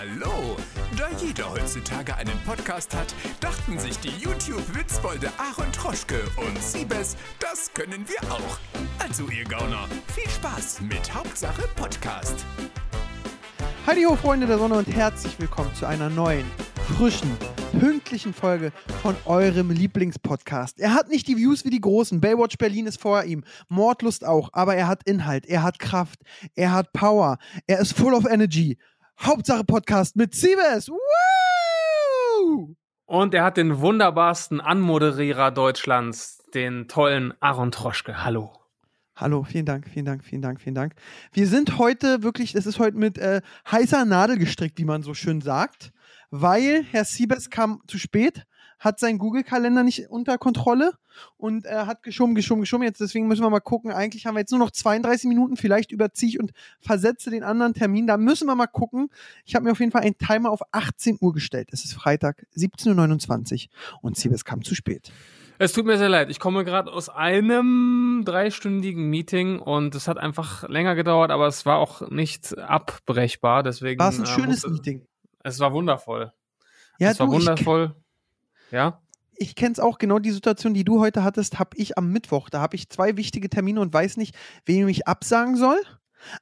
Hallo! Da jeder heutzutage einen Podcast hat, dachten sich die YouTube-Witzbolde Aaron Troschke und Siebes, das können wir auch. Also ihr Gauner, viel Spaß mit Hauptsache Podcast. Ho, Freunde der Sonne und herzlich willkommen zu einer neuen, frischen, pünktlichen Folge von eurem Lieblingspodcast. Er hat nicht die Views wie die Großen, Baywatch Berlin ist vor ihm, Mordlust auch, aber er hat Inhalt, er hat Kraft, er hat Power, er ist full of energy. Hauptsache Podcast mit Siebes. Woo! Und er hat den wunderbarsten Anmoderierer Deutschlands, den tollen Aaron Troschke. Hallo. Hallo, vielen Dank, vielen Dank, vielen Dank, vielen Dank. Wir sind heute wirklich, es ist heute mit äh, heißer Nadel gestrickt, wie man so schön sagt, weil Herr Siebes kam zu spät, hat seinen Google-Kalender nicht unter Kontrolle und äh, hat geschoben, geschoben, geschoben. Jetzt deswegen müssen wir mal gucken. Eigentlich haben wir jetzt nur noch 32 Minuten. Vielleicht überziehe ich und versetze den anderen Termin. Da müssen wir mal gucken. Ich habe mir auf jeden Fall einen Timer auf 18 Uhr gestellt. Es ist Freitag, 17.29 Uhr und Siebes kam zu spät. Es tut mir sehr leid. Ich komme gerade aus einem dreistündigen Meeting und es hat einfach länger gedauert, aber es war auch nicht abbrechbar. Deswegen War es ein äh, schönes musste- Meeting? Es war wundervoll. Ja, es war du, ich, wundervoll. Ja. ich kenne es auch, genau die Situation, die du heute hattest, habe ich am Mittwoch. Da habe ich zwei wichtige Termine und weiß nicht, wem ich absagen soll.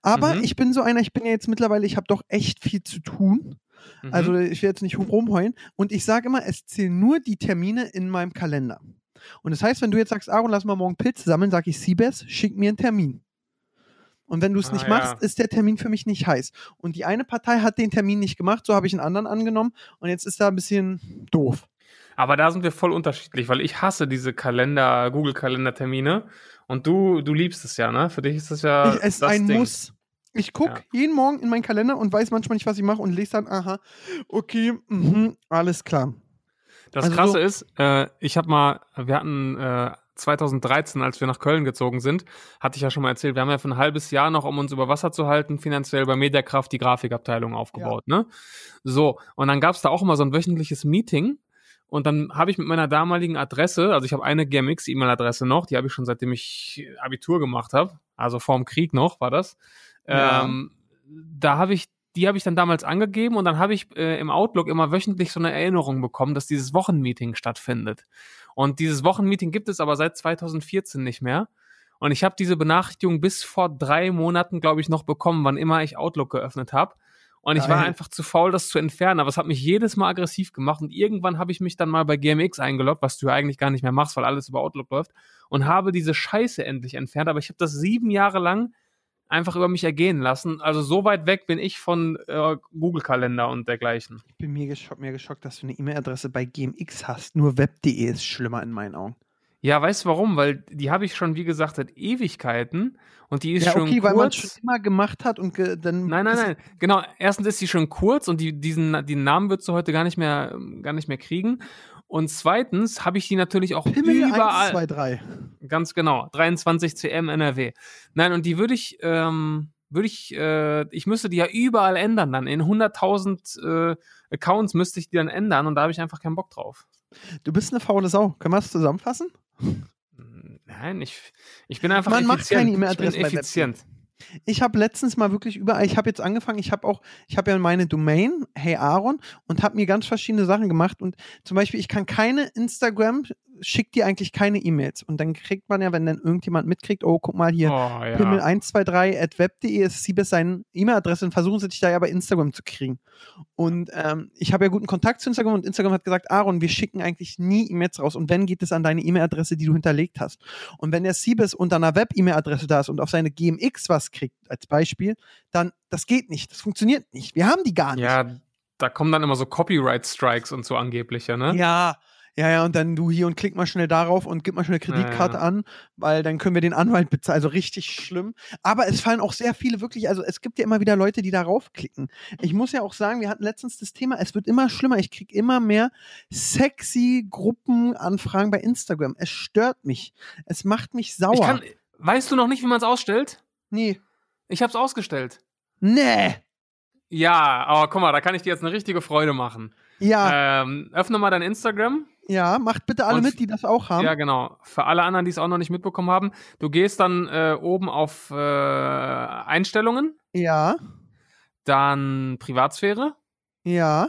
Aber Mhm. ich bin so einer, ich bin ja jetzt mittlerweile, ich habe doch echt viel zu tun. Mhm. Also ich will jetzt nicht rumheulen. Und ich sage immer, es zählen nur die Termine in meinem Kalender. Und das heißt, wenn du jetzt sagst, Aaron, lass mal morgen Pilze sammeln, sage ich, Siebes, schick mir einen Termin. Und wenn du es Ah, nicht ja. machst, ist der Termin für mich nicht heiß. Und die eine Partei hat den Termin nicht gemacht, so habe ich einen anderen angenommen. Und jetzt ist da ein bisschen doof. Aber da sind wir voll unterschiedlich, weil ich hasse diese Kalender, Google-Kalender-Termine. Und du, du liebst es ja, ne? Für dich ist das ja. ich, es ist das ein Ding. Muss. Ich gucke Ja. jeden Morgen in meinen Kalender und weiß manchmal nicht, was ich mache und lese dann, aha, okay, mhm, alles klar. Das Also Krasse so- ist, äh, ich habe mal, wir hatten äh, 2013, als wir nach Köln gezogen sind, hatte ich ja schon mal erzählt, wir haben ja für ein halbes Jahr noch, um uns über Wasser zu halten, finanziell bei Mediakraft die Grafikabteilung aufgebaut, ne? So, und dann gab's da auch immer so ein wöchentliches Meeting und dann habe ich mit meiner damaligen Adresse, also ich habe eine GMX-E-Mail-Adresse noch, die habe ich schon seitdem ich Abitur gemacht habe, also vorm Krieg noch war das. Ja. Ähm, da habe ich, die habe ich dann damals angegeben und dann habe ich äh, im Outlook immer wöchentlich so eine Erinnerung bekommen, dass dieses Wochenmeeting stattfindet. Und dieses Wochenmeeting gibt es aber seit 2014 nicht mehr. Und ich habe diese Benachrichtigung bis vor drei Monaten, glaube ich, noch bekommen, wann immer ich Outlook geöffnet habe. Und ich war einfach zu faul, das zu entfernen. Aber es hat mich jedes Mal aggressiv gemacht. Und irgendwann habe ich mich dann mal bei GMX eingeloggt, was du ja eigentlich gar nicht mehr machst, weil alles über Outlook läuft. Und habe diese Scheiße endlich entfernt. Aber ich habe das sieben Jahre lang einfach über mich ergehen lassen. Also so weit weg bin ich von äh, Google-Kalender und dergleichen. Ich bin mir geschockt, mir geschockt, dass du eine E-Mail-Adresse bei GMX hast. Nur web.de ist schlimmer in meinen Augen. Ja, weißt du warum? Weil die habe ich schon, wie gesagt, seit Ewigkeiten und die ist ja, schon okay, weil man es kurz. schon immer gemacht hat und ge dann. Nein, nein, nein. Genau. Erstens ist sie schon kurz und die, diesen, den Namen würdest du heute gar nicht mehr, gar nicht mehr kriegen. Und zweitens habe ich die natürlich auch Pimmel überall. 1, 2, 3. Ganz genau. 23 CM NRW. Nein, und die würde ich, ähm, würde ich, äh, ich müsste die ja überall ändern dann. In 100.000 äh, Accounts müsste ich die dann ändern und da habe ich einfach keinen Bock drauf. Du bist eine faule Sau. Können wir das zusammenfassen? Nein, ich, ich bin einfach Man macht effizient. keine ich E-Mail-Adresse bin bei effizient. Ich habe letztens mal wirklich überall, ich habe jetzt angefangen, ich habe auch, ich habe ja meine Domain, hey Aaron, und habe mir ganz verschiedene Sachen gemacht. Und zum Beispiel, ich kann keine Instagram, schickt dir eigentlich keine E-Mails. Und dann kriegt man ja, wenn dann irgendjemand mitkriegt, oh, guck mal hier, Oh, ja. Pimmel123 at web.de ist Siebes seine E-Mail-Adresse und versuchen sie dich da ja bei Instagram zu kriegen. Und ähm, ich habe ja guten Kontakt zu Instagram und Instagram hat gesagt, Aaron, wir schicken eigentlich nie E-Mails raus und wenn geht es an deine E-Mail-Adresse, die du hinterlegt hast. Und wenn der Siebes unter einer Web-E-Mail-Adresse da ist und auf seine GMX was kriegt, als Beispiel, dann das geht nicht, das funktioniert nicht. Wir haben die gar nicht. Ja, da kommen dann immer so Copyright-Strikes und so angebliche, ne? Ja, ja, ja, und dann du hier und klick mal schnell darauf und gib mal schnell Kreditkarte Ja, an, weil dann können wir den Anwalt bezahlen. Also richtig schlimm. Aber es fallen auch sehr viele wirklich, also es gibt ja immer wieder Leute, die darauf klicken. Ich muss ja auch sagen, wir hatten letztens das Thema, es wird immer schlimmer. Ich kriege immer mehr sexy Gruppenanfragen bei Instagram. Es stört mich. Es macht mich sauer. Ich kann, weißt du noch nicht, wie man es ausstellt? nee. Ich habe es ausgestellt. Nee. Ja, aber guck mal, da kann ich dir jetzt eine richtige Freude machen. Ja, Ähm, öffne mal dein Instagram. Ja, macht bitte alle und- mit, die das auch haben. Ja, genau. Für alle anderen, die es auch noch nicht mitbekommen haben, du gehst dann äh, oben auf äh, Einstellungen, ja. dann Privatsphäre, Ja.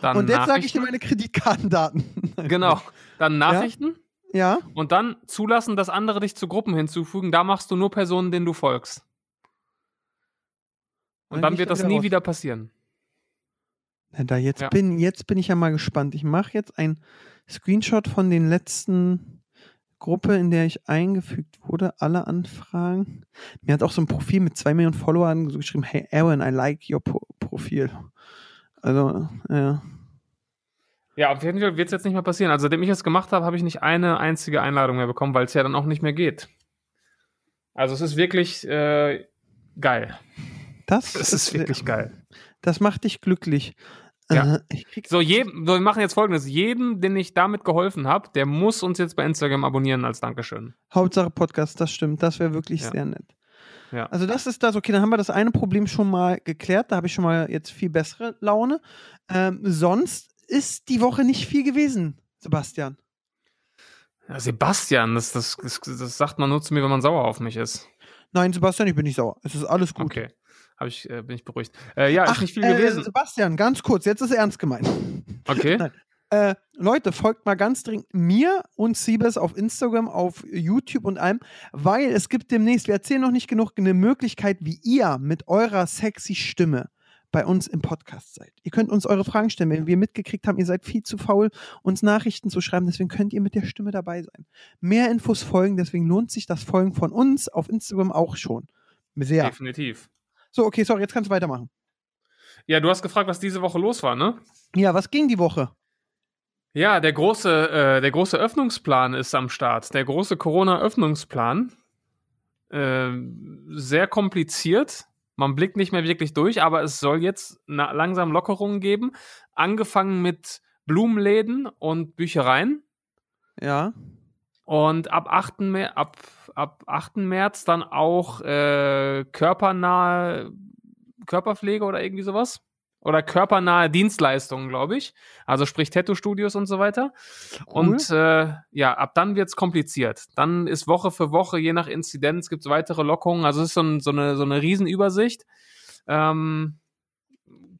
Dann und jetzt sage ich dir meine Kreditkartendaten. Genau. Dann Nachrichten. Ja. Und dann zulassen, dass andere dich zu Gruppen hinzufügen. Da machst du nur Personen, denen du folgst. Und Dann dann wird da das wieder nie raus. wieder passieren. Na, da jetzt Ja. bin jetzt bin ich ja mal gespannt. Ich mache jetzt ein Screenshot von den letzten Gruppe, in der ich eingefügt wurde, alle Anfragen. Mir hat auch so ein Profil mit zwei Millionen Followern so geschrieben, hey Aaron, I like your po Profil. Also, ja. Ja, auf jeden Fall wird es jetzt nicht mehr passieren. Also, seitdem ich es gemacht habe, habe ich nicht eine einzige Einladung mehr bekommen, weil es ja dann auch nicht mehr geht. Also, es ist wirklich äh, geil. Das, Es ist wirklich geil. Das macht dich glücklich. Ja. So, jedem, so, wir machen jetzt folgendes. Jedem, den ich damit geholfen habe, der muss uns jetzt bei Instagram abonnieren als Dankeschön. Hauptsache Podcast, das stimmt. Das wäre wirklich Ja. sehr nett. Ja. Also das ist das, okay, dann haben wir das eine Problem schon mal geklärt. Da habe ich schon mal jetzt viel bessere Laune. Ähm, sonst ist die Woche nicht viel gewesen, Sebastian. Ja, Sebastian, das, das, das, das sagt man nur zu mir, wenn man sauer auf mich ist. Nein, Sebastian, ich bin nicht sauer. Es ist alles gut. Okay. Hab ich, äh, bin ich beruhigt. Äh, ja, Ach, ist nicht viel äh, gewesen. Sebastian, ganz kurz, jetzt ist ernst gemeint. Okay. Äh, Leute, folgt mal ganz dringend mir und Siebes auf Instagram, auf YouTube und allem, weil es gibt demnächst, wir erzählen noch nicht genug, eine Möglichkeit, wie ihr mit eurer sexy Stimme bei uns im Podcast seid. Ihr könnt uns eure Fragen stellen, wenn wir mitgekriegt haben, ihr seid viel zu faul, uns Nachrichten zu schreiben, deswegen könnt ihr mit der Stimme dabei sein. Mehr Infos folgen, deswegen lohnt sich das Folgen von uns auf Instagram auch schon. Sehr. Definitiv. So, okay, sorry, jetzt kannst du weitermachen. Ja, du hast gefragt, was diese Woche los war, ne? Ja, was ging die Woche? Ja, der große, äh, der große Öffnungsplan ist am Start. Der große Corona-Öffnungsplan. Ähm, sehr kompliziert. Man blickt nicht mehr wirklich durch, aber es soll jetzt langsam Lockerungen geben. Angefangen mit Blumenläden und Büchereien. Ja. Und ab 8. März, ab, ab 8. März dann auch äh, körpernahe Körperpflege oder irgendwie sowas. Oder körpernahe Dienstleistungen, glaube ich. Also sprich Tattoo-Studios und so weiter. Cool. Und äh, ja, ab dann wird's kompliziert. Dann ist Woche für Woche, je nach Inzidenz, gibt's weitere Lockungen. Also es ist so, ein, so, eine, so eine Riesenübersicht. Ähm,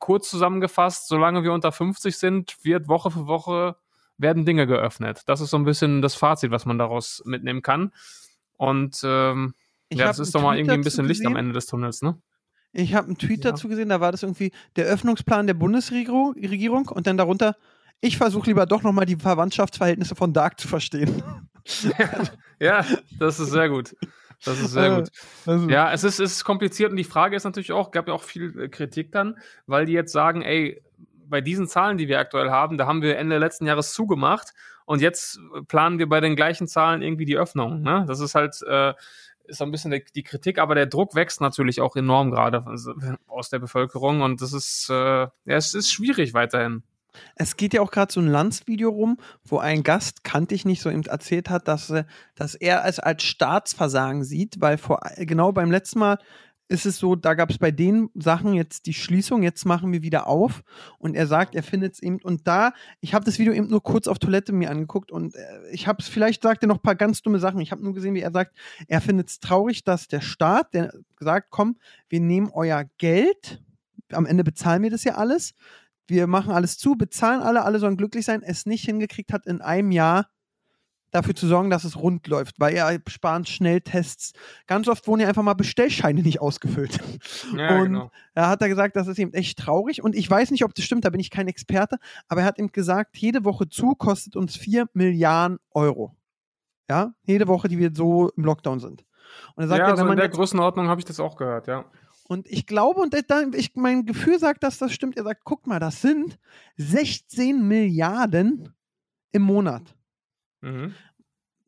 kurz zusammengefasst, solange wir unter 50 sind, wird Woche für Woche werden Dinge geöffnet. Das ist so ein bisschen das Fazit, was man daraus mitnehmen kann. Und ähm, ja, das ist doch mal irgendwie ein bisschen Licht am. Ende des Tunnels, ne? Ich habe einen Tweet Ja. dazu gesehen, da war das irgendwie der Öffnungsplan der Bundesregierung Regierung und dann darunter, ich versuche lieber doch nochmal die Verwandtschaftsverhältnisse von Dark zu verstehen. ja, das ist sehr gut. Das ist sehr Äh, gut. Also, Ja, es ist, es ist kompliziert und die Frage ist natürlich auch, gab ja auch viel äh, Kritik dann, weil die jetzt sagen, ey, bei diesen Zahlen, die wir aktuell haben, da haben wir Ende letzten Jahres zugemacht und jetzt äh, planen wir bei den gleichen Zahlen irgendwie die Öffnung. Ne? Das ist halt äh, ist so ein bisschen der, die Kritik, aber der Druck wächst natürlich auch enorm gerade aus der Bevölkerung und das ist äh, ja, es ist schwierig weiterhin. Es geht ja auch gerade so ein Landsvideo rum, wo ein Gast, kannte ich nicht, so eben erzählt hat, dass, äh, dass er es als Staatsversagen sieht, weil vor, genau beim letzten Mal ist es so, da gab es bei den Sachen jetzt die Schließung, jetzt machen wir wieder auf. Und er sagt, er findet es eben und da, ich habe das Video eben nur kurz auf Toilette mir angeguckt und äh, ich habe es, vielleicht sagt er noch ein paar ganz dumme Sachen, ich habe nur gesehen, wie er sagt, er findet es traurig, dass der Staat, der sagt, komm, wir nehmen euer Geld, am Ende bezahlen wir das ja alles, wir machen alles zu, bezahlen alle, alle sollen glücklich sein, es nicht hingekriegt hat, in einem Jahr dafür zu sorgen, dass es rund läuft, weil er sparen Schnelltests. Ganz oft wurden ja einfach mal Bestellscheine nicht ausgefüllt. Ja, und genau. da hat er gesagt, das ist eben echt traurig. Und ich weiß nicht, ob das stimmt, da bin ich kein Experte, aber er hat eben gesagt, jede Woche zu kostet uns 4 Milliarden Euro. Ja, jede Woche, die wir so im Lockdown sind. Und er sagt, ja, ja, also in der Größenordnung habe ich das auch gehört, ja. und ich glaube, und dann, ich, mein Gefühl sagt, dass das stimmt. Er sagt, guck mal, das sind 16 Milliarden im Monat. Mhm.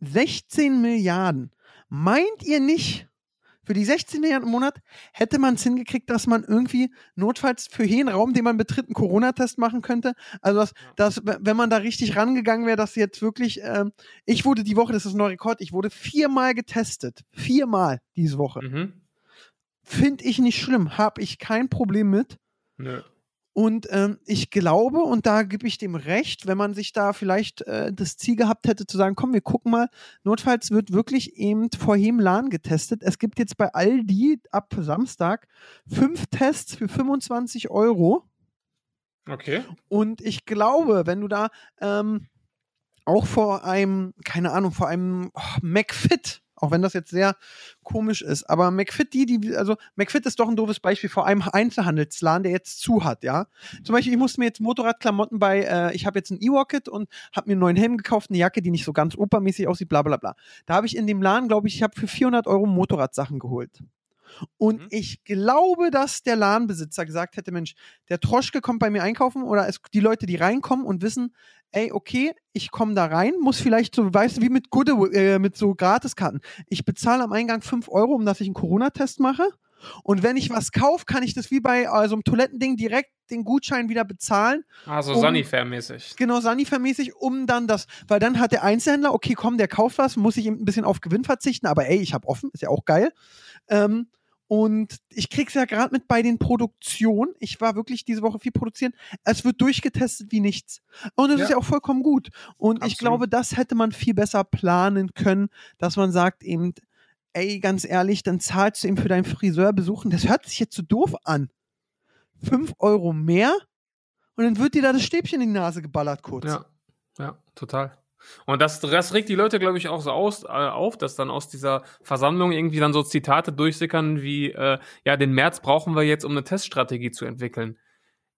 16 Milliarden. Meint ihr nicht, für die 16 Milliarden im Monat hätte man es hingekriegt, dass man irgendwie notfalls für jeden Raum, den man betritt, einen Corona-Test machen könnte? Also, dass, dass, wenn man da richtig rangegangen wäre, dass jetzt wirklich, ähm, ich wurde die Woche, das ist ein neuer Rekord, ich wurde viermal getestet. Viermal diese Woche. Mhm. Finde ich nicht schlimm, habe ich kein Problem mit. Nö. Und ähm, ich glaube, und da gebe ich dem recht, wenn man sich da vielleicht äh, das Ziel gehabt hätte zu sagen, komm, wir gucken mal, notfalls wird wirklich eben vor Hemlan getestet. Es gibt jetzt bei Aldi ab Samstag fünf Tests für 25 Euro. Okay. Und ich glaube, wenn du da ähm, auch vor einem, keine Ahnung, vor einem oh, McFit, auch wenn das jetzt sehr komisch ist, aber McFit, die, die, also McFit ist doch ein doofes Beispiel vor einem Einzelhandelsladen, der jetzt zu hat, ja. Zum Beispiel, ich musste mir jetzt Motorradklamotten bei, äh, ich habe jetzt ein E-Rocket und habe mir einen neuen Helm gekauft, eine Jacke, die nicht so ganz opermäßig aussieht, bla bla bla. Da habe ich in dem Laden, glaube ich, ich habe für 400 Euro Motorradsachen geholt. Und mhm. ich glaube, dass der Ladenbesitzer gesagt hätte, Mensch, der Troschke kommt bei mir einkaufen oder es, die Leute, die reinkommen und wissen, ey, okay, ich komme da rein, muss vielleicht so, weißt du, wie mit Good, äh, mit so Gratiskarten. Ich bezahle am Eingang 5 Euro, um dass ich einen Corona-Test mache. Und wenn ich was kaufe, kann ich das wie bei äh, so einem Toilettending direkt den Gutschein wieder bezahlen. Also um, Sunnyfair-mäßig. Genau, Sunnyfair-mäßig, um dann das, weil dann hat der Einzelhändler, okay, komm, der kauft was, muss ich ein bisschen auf Gewinn verzichten, aber ey, ich habe offen, ist ja auch geil. Ähm, und ich krieg's ja gerade mit bei den Produktionen. Ich war wirklich diese Woche viel produzieren. Es wird durchgetestet wie nichts. Und das ja. ist ja auch vollkommen gut. Und Absolut. ich glaube, das hätte man viel besser planen können, dass man sagt eben, ey, ganz ehrlich, dann zahlst du eben für deinen Friseurbesuch. Und das hört sich jetzt so doof an. Fünf Euro mehr und dann wird dir da das Stäbchen in die Nase geballert kurz. Ja, ja, total. Und das, das regt die Leute, glaube ich, auch so aus, äh, auf, dass dann aus dieser Versammlung irgendwie dann so Zitate durchsickern wie, äh, ja, den März brauchen wir jetzt, um eine Teststrategie zu entwickeln.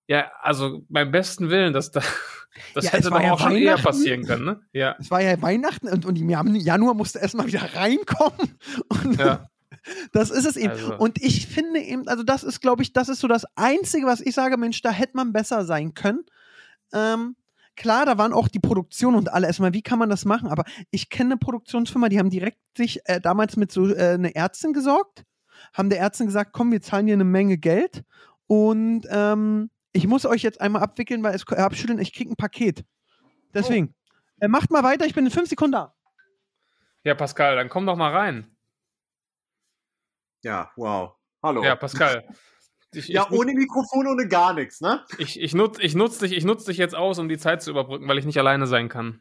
Ja, also beim besten Willen, dass da, das ja, hätte doch ja auch schon eher passieren können, ne? Ja. Es war ja Weihnachten und, und im Januar musste erstmal wieder reinkommen. Und ja. Das ist es eben. Also. Und ich finde eben, also das ist, glaube ich, das ist so das Einzige, was ich sage, Mensch, da hätte man besser sein können. Ähm, klar, da waren auch die Produktion und alle erstmal, wie kann man das machen? Aber ich kenne eine Produktionsfirma, die haben direkt sich äh, damals mit so äh, eine Ärztin gesorgt, haben der Ärztin gesagt, komm, wir zahlen dir eine Menge Geld und ähm, ich muss euch jetzt einmal abwickeln, weil es äh, abschütteln, ich krieg ein Paket. Deswegen, oh. äh, macht mal weiter, ich bin in fünf Sekunden da. Ja, Pascal, dann komm doch mal rein. Ja, wow. Hallo. Ja, Pascal. Ich, ja, ich, ohne Mikrofon, ohne gar nichts, ne? Ich, ich nutze ich nutz dich, nutz dich jetzt aus, um die Zeit zu überbrücken, weil ich nicht alleine sein kann.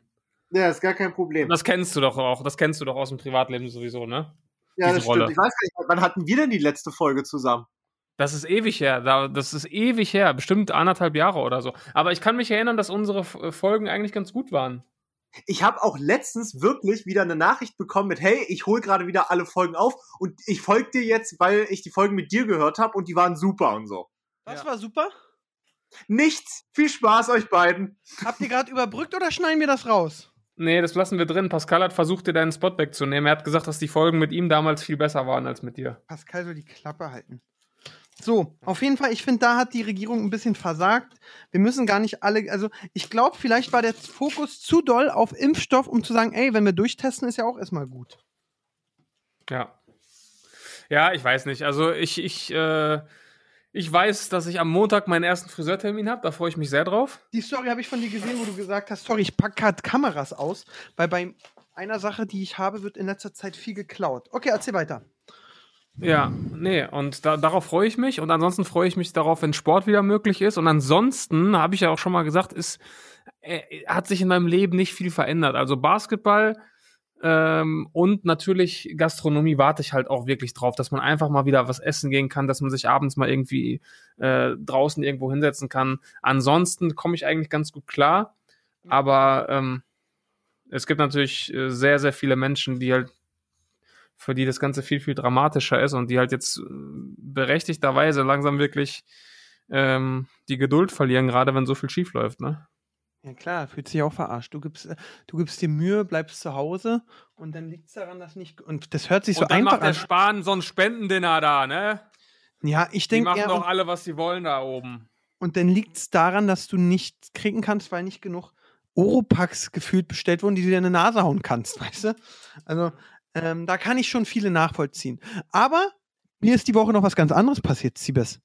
Ja, ist gar kein Problem. Das kennst du doch auch. Das kennst du doch aus dem Privatleben sowieso, ne? Ja, Diese das Rolle. stimmt. Ich weiß gar nicht, wann hatten wir denn die letzte Folge zusammen? Das ist ewig her. Das ist ewig her. Bestimmt anderthalb Jahre oder so. Aber ich kann mich erinnern, dass unsere Folgen eigentlich ganz gut waren. Ich habe auch letztens wirklich wieder eine Nachricht bekommen mit, hey, ich hole gerade wieder alle Folgen auf und ich folge dir jetzt, weil ich die Folgen mit dir gehört habe und die waren super und so. Was ja. war super? Nichts. Viel Spaß euch beiden. Habt ihr gerade überbrückt oder schneiden wir das raus? Nee, das lassen wir drin. Pascal hat versucht, dir deinen Spot wegzunehmen. Er hat gesagt, dass die Folgen mit ihm damals viel besser waren als mit dir. Pascal soll die Klappe halten. So, auf jeden Fall, ich finde, da hat die Regierung ein bisschen versagt. Wir müssen gar nicht alle, also ich glaube, vielleicht war der Fokus zu doll auf Impfstoff, um zu sagen, ey, wenn wir durchtesten, ist ja auch erstmal gut. Ja. Ja, ich weiß nicht. Also ich, ich, äh, ich weiß, dass ich am Montag meinen ersten Friseurtermin habe. Da freue ich mich sehr drauf. Die Story habe ich von dir gesehen, wo du gesagt hast, sorry, ich packe gerade Kameras aus, weil bei einer Sache, die ich habe, wird in letzter Zeit viel geklaut. Okay, erzähl weiter. Ja, nee, und da, darauf freue ich mich. Und ansonsten freue ich mich darauf, wenn Sport wieder möglich ist. Und ansonsten, habe ich ja auch schon mal gesagt, ist, äh, hat sich in meinem Leben nicht viel verändert. Also Basketball ähm, und natürlich Gastronomie warte ich halt auch wirklich drauf, dass man einfach mal wieder was essen gehen kann, dass man sich abends mal irgendwie äh, draußen irgendwo hinsetzen kann. Ansonsten komme ich eigentlich ganz gut klar. Aber ähm, es gibt natürlich äh, sehr, sehr viele Menschen, die halt für die das Ganze viel, viel dramatischer ist und die halt jetzt äh, berechtigterweise langsam wirklich ähm, die Geduld verlieren, gerade wenn so viel schief läuft, ne? Ja klar, fühlt sich auch verarscht. Du gibst, äh, du gibst dir Mühe, bleibst zu Hause und dann liegt es daran, dass nicht. Und das hört sich so und dann einfach macht der an. Spahn so ein Spendendinner da, ne? Ja, ich denke. Die machen doch alle, was sie wollen da oben. Und dann liegt es daran, dass du nichts kriegen kannst, weil nicht genug Oropax gefühlt bestellt wurden, die du dir in die Nase hauen kannst, weißt du? Also, ähm, da kann ich schon viele nachvollziehen. Aber mir ist die Woche noch was ganz anderes passiert, Siebes.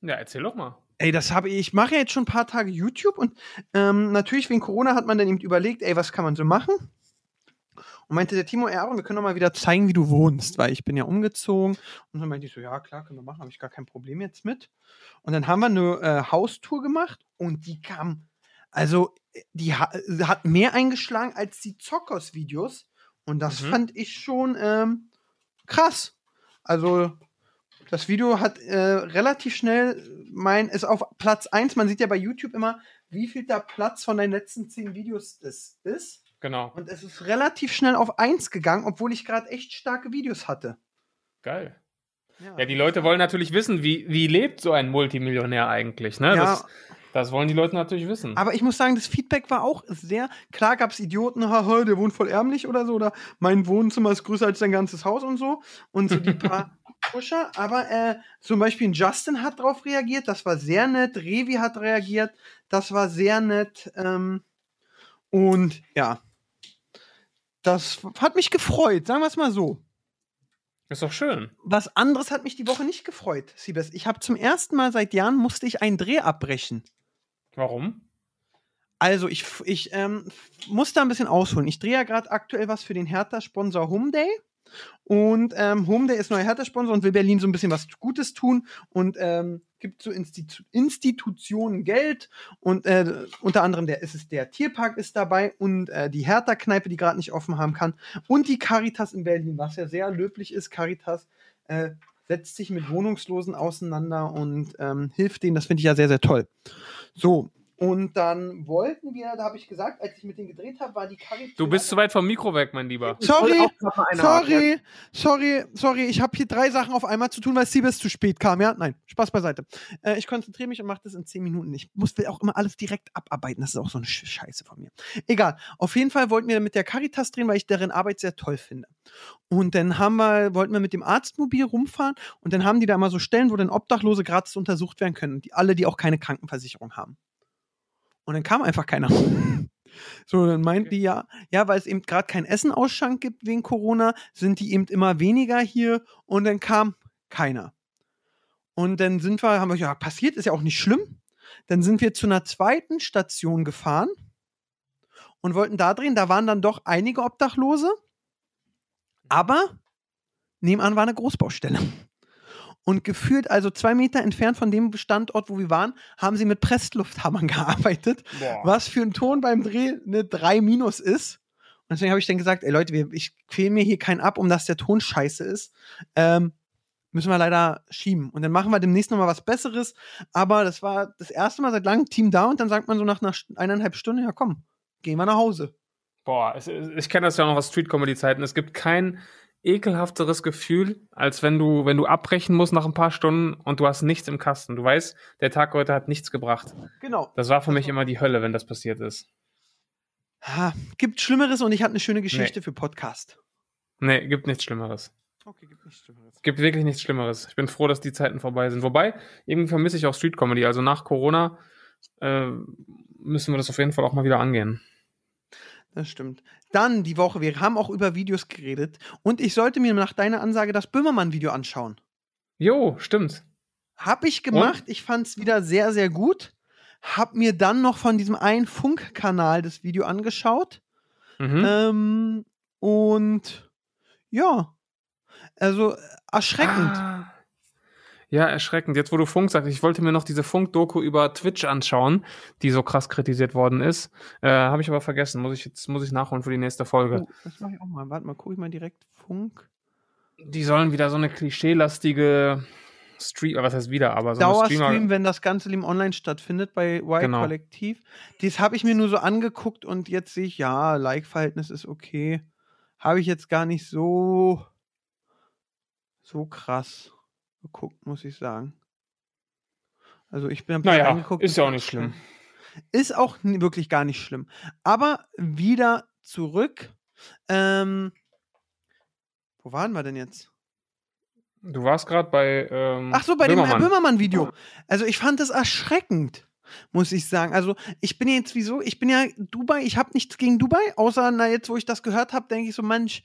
Ja, erzähl doch mal. Ey, das habe ich, ich mache jetzt schon ein paar Tage YouTube und ähm, natürlich wegen Corona hat man dann eben überlegt, ey, was kann man so machen? Und meinte der Timo, ey, Aaron, wir können doch mal wieder zeigen, wie du wohnst, weil ich bin ja umgezogen. Und dann meinte ich so, ja, klar, können wir machen, habe ich gar kein Problem jetzt mit. Und dann haben wir eine äh, Haustour gemacht und die kam, also die ha hat mehr eingeschlagen als die Zockers-Videos. Und das mhm. fand ich schon ähm, krass. Also, Das Video hat äh, relativ schnell mein, ist auf Platz 1. Man sieht ja bei YouTube immer, wie viel da Platz von deinen letzten 10 Videos das ist. Genau. Und es ist relativ schnell auf 1 gegangen, obwohl ich gerade echt starke Videos hatte. Geil. Ja, die Leute wollen natürlich wissen, wie, wie lebt so ein Multimillionär eigentlich, ne? Ja. Das, das wollen die Leute natürlich wissen. Aber ich muss sagen, das Feedback war auch sehr. Klar gab es Idioten, haha, der wohnt voll ärmlich oder so, oder mein Wohnzimmer ist größer als dein ganzes Haus und so. Und so die paar Pusher. Aber äh, zum Beispiel Justin hat drauf reagiert, das war sehr nett. Revi hat reagiert, das war sehr nett. Ähm, und ja, das hat mich gefreut, sagen wir es mal so. ist doch schön. Was anderes hat mich die Woche nicht gefreut, Siebes. Ich habe zum ersten Mal seit Jahren musste ich einen Dreh abbrechen. Warum? Also, ich, ich ähm, muss da ein bisschen ausholen. Ich drehe ja gerade aktuell was für den Hertha-Sponsor Home Day. Und ähm, Home Day ist neuer Hertha-Sponsor und will Berlin so ein bisschen was Gutes tun und ähm, gibt so Institu Institutionen Geld. Und äh, unter anderem der, ist es der Tierpark ist dabei und äh, die Hertha-Kneipe, die gerade nicht offen haben kann. Und die Caritas in Berlin, was ja sehr löblich ist. Caritas äh, setzt sich mit Wohnungslosen auseinander und ähm, hilft denen. Das finde ich ja sehr, sehr toll. So, und dann wollten wir, da habe ich gesagt, als ich mit denen gedreht habe, war die Caritas. Du bist zu weit vom Mikro weg, mein Lieber. Sorry, mal sorry, sorry, sorry. Ich habe hier drei Sachen auf einmal zu tun, weil Siebes zu spät kam. Ja, nein, Spaß beiseite. Äh, ich konzentriere mich und mache das in zehn Minuten. Ich muss will auch immer alles direkt abarbeiten. Das ist auch so eine Sch- Scheiße von mir. Egal. Auf jeden Fall wollten wir mit der Caritas drehen, weil ich deren Arbeit sehr toll finde. Und dann haben wir, wollten wir mit dem Arztmobil rumfahren und dann haben die da immer so Stellen, wo dann Obdachlose gratis untersucht werden können. Die alle, die auch keine Krankenversicherung haben. Und dann kam einfach keiner. So, dann meinten die ja, ja, weil es eben gerade kein Essenausschank gibt wegen Corona, sind die eben immer weniger hier und dann kam keiner. Und dann sind wir, haben wir, ja, passiert, ist ja auch nicht schlimm. Dann sind wir zu einer zweiten Station gefahren und wollten da drehen. Da waren dann doch einige Obdachlose, aber nebenan war eine Großbaustelle. Und gefühlt, also zwei Meter entfernt von dem Standort, wo wir waren, haben sie mit Presslufthammern gearbeitet Boah. was für ein Ton beim Dreh eine 3 minus ist. Und deswegen habe ich dann gesagt, ey Leute, ich quäle mir hier keinen ab, um dass der Ton scheiße ist. Ähm, müssen wir leider schieben. Und dann machen wir demnächst nochmal was Besseres. Aber das war das erste Mal seit langem Team da und dann sagt man so nach einer eineinhalb Stunden, ja komm, gehen wir nach Hause. Boah, ich kenne das ja auch noch aus Street-Comedy-Zeiten. Es gibt kein ekelhafteres Gefühl, als wenn du, wenn du abbrechen musst nach ein paar Stunden und du hast nichts im Kasten. Du weißt, der Tag heute hat nichts gebracht. Genau. Das war für mich immer die Hölle, wenn das passiert ist. Ha, gibt Schlimmeres und ich hatte eine schöne Geschichte für Podcast. Nee, gibt nichts Schlimmeres. Okay, gibt nichts Schlimmeres. Gibt wirklich nichts Schlimmeres. Ich bin froh, dass die Zeiten vorbei sind. Wobei, irgendwie vermisse ich auch Street Comedy. Also nach Corona äh, müssen wir das auf jeden Fall auch mal wieder angehen. Das stimmt. Dann die Woche, wir haben auch über Videos geredet und ich sollte mir nach deiner Ansage das Böhmermann-Video anschauen. Jo, stimmt. Hab ich gemacht. Ich fand's wieder sehr, sehr gut. Hab mir dann noch von diesem einen Funkkanal das Video angeschaut. Mhm. Ähm, und ja, also äh, erschreckend. Ah. Ja, erschreckend. Jetzt, wo du Funk sagst, ich wollte mir noch diese Funk-Doku über Twitch anschauen, die so krass kritisiert worden ist. Äh, Habe ich aber vergessen. Muss ich jetzt muss ich nachholen für die nächste Folge. Oh, das mache ich auch mal. Warte mal, gucke ich mal direkt Funk. Die sollen wieder so eine klischeelastige Stream, was heißt wieder, aber so Dauerstream, wenn das Ganze im online stattfindet bei Y Genau. Kollektiv. Das habe ich mir nur so angeguckt und jetzt sehe ich, ja, Like-Verhältnis ist okay. Habe ich jetzt gar nicht so so krass geguckt, muss ich sagen. Also ich bin hab da Naja, reingeguckt, ist ja auch nicht schlimm. Ist auch wirklich gar nicht schlimm. Aber wieder zurück. Ähm, wo waren wir denn jetzt? Du warst gerade bei. Ähm, Ach so, bei dem Böhmermann. Böhmermann-Video. Also ich fand das erschreckend, muss ich sagen. Also ich bin jetzt wieso, ich bin ja Dubai, ich habe nichts gegen Dubai, außer na jetzt, wo ich das gehört habe, denke ich so, Mensch,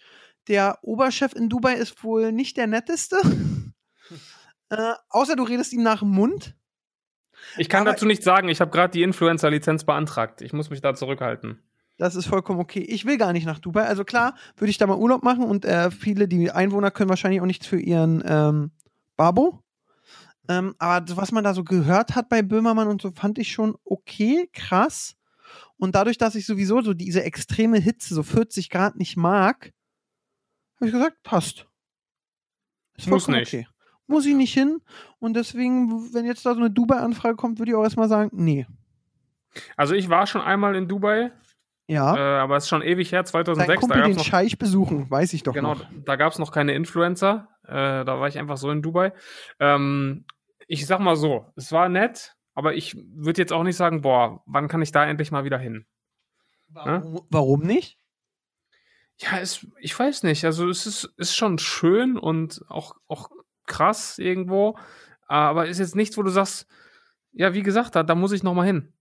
der Oberchef in Dubai ist wohl nicht der netteste. äh, außer du redest ihm nach dem Mund. Ich kann aber- dazu nichts sagen. Ich habe gerade die Influencer-Lizenz beantragt. Ich muss mich da zurückhalten. Das ist vollkommen okay. Ich will gar nicht nach Dubai. Also klar, würde ich da mal Urlaub machen und äh, viele, die Einwohner können wahrscheinlich auch nichts für ihren ähm, Babo. Ähm, aber was man da so gehört hat bei Böhmermann und so, fand ich schon okay, krass. Und dadurch, dass ich sowieso so diese extreme Hitze, so 40 Grad nicht mag, habe ich gesagt, passt. Ist Muss nicht. Okay. Muss ich nicht hin. Und deswegen, wenn jetzt da so eine Dubai-Anfrage kommt, würde ich auch erstmal sagen, nee. Also ich war schon einmal in Dubai, Ja. äh, aber es ist schon ewig her, Dein 2006. Kumpel da den noch, Scheich besuchen, weiß ich doch genau, noch. da gab es noch keine Influencer. Äh, da war ich einfach so in Dubai. Ähm, ich sag mal so, es war nett, aber ich würde jetzt auch nicht sagen, boah, wann kann ich da endlich mal wieder hin? Warum, warum nicht? Ja, es, ich weiß nicht. Also es ist, ist schon schön und auch, auch krass irgendwo, aber ist jetzt nichts, wo du sagst, ja, wie gesagt, da, da muss ich noch mal hin.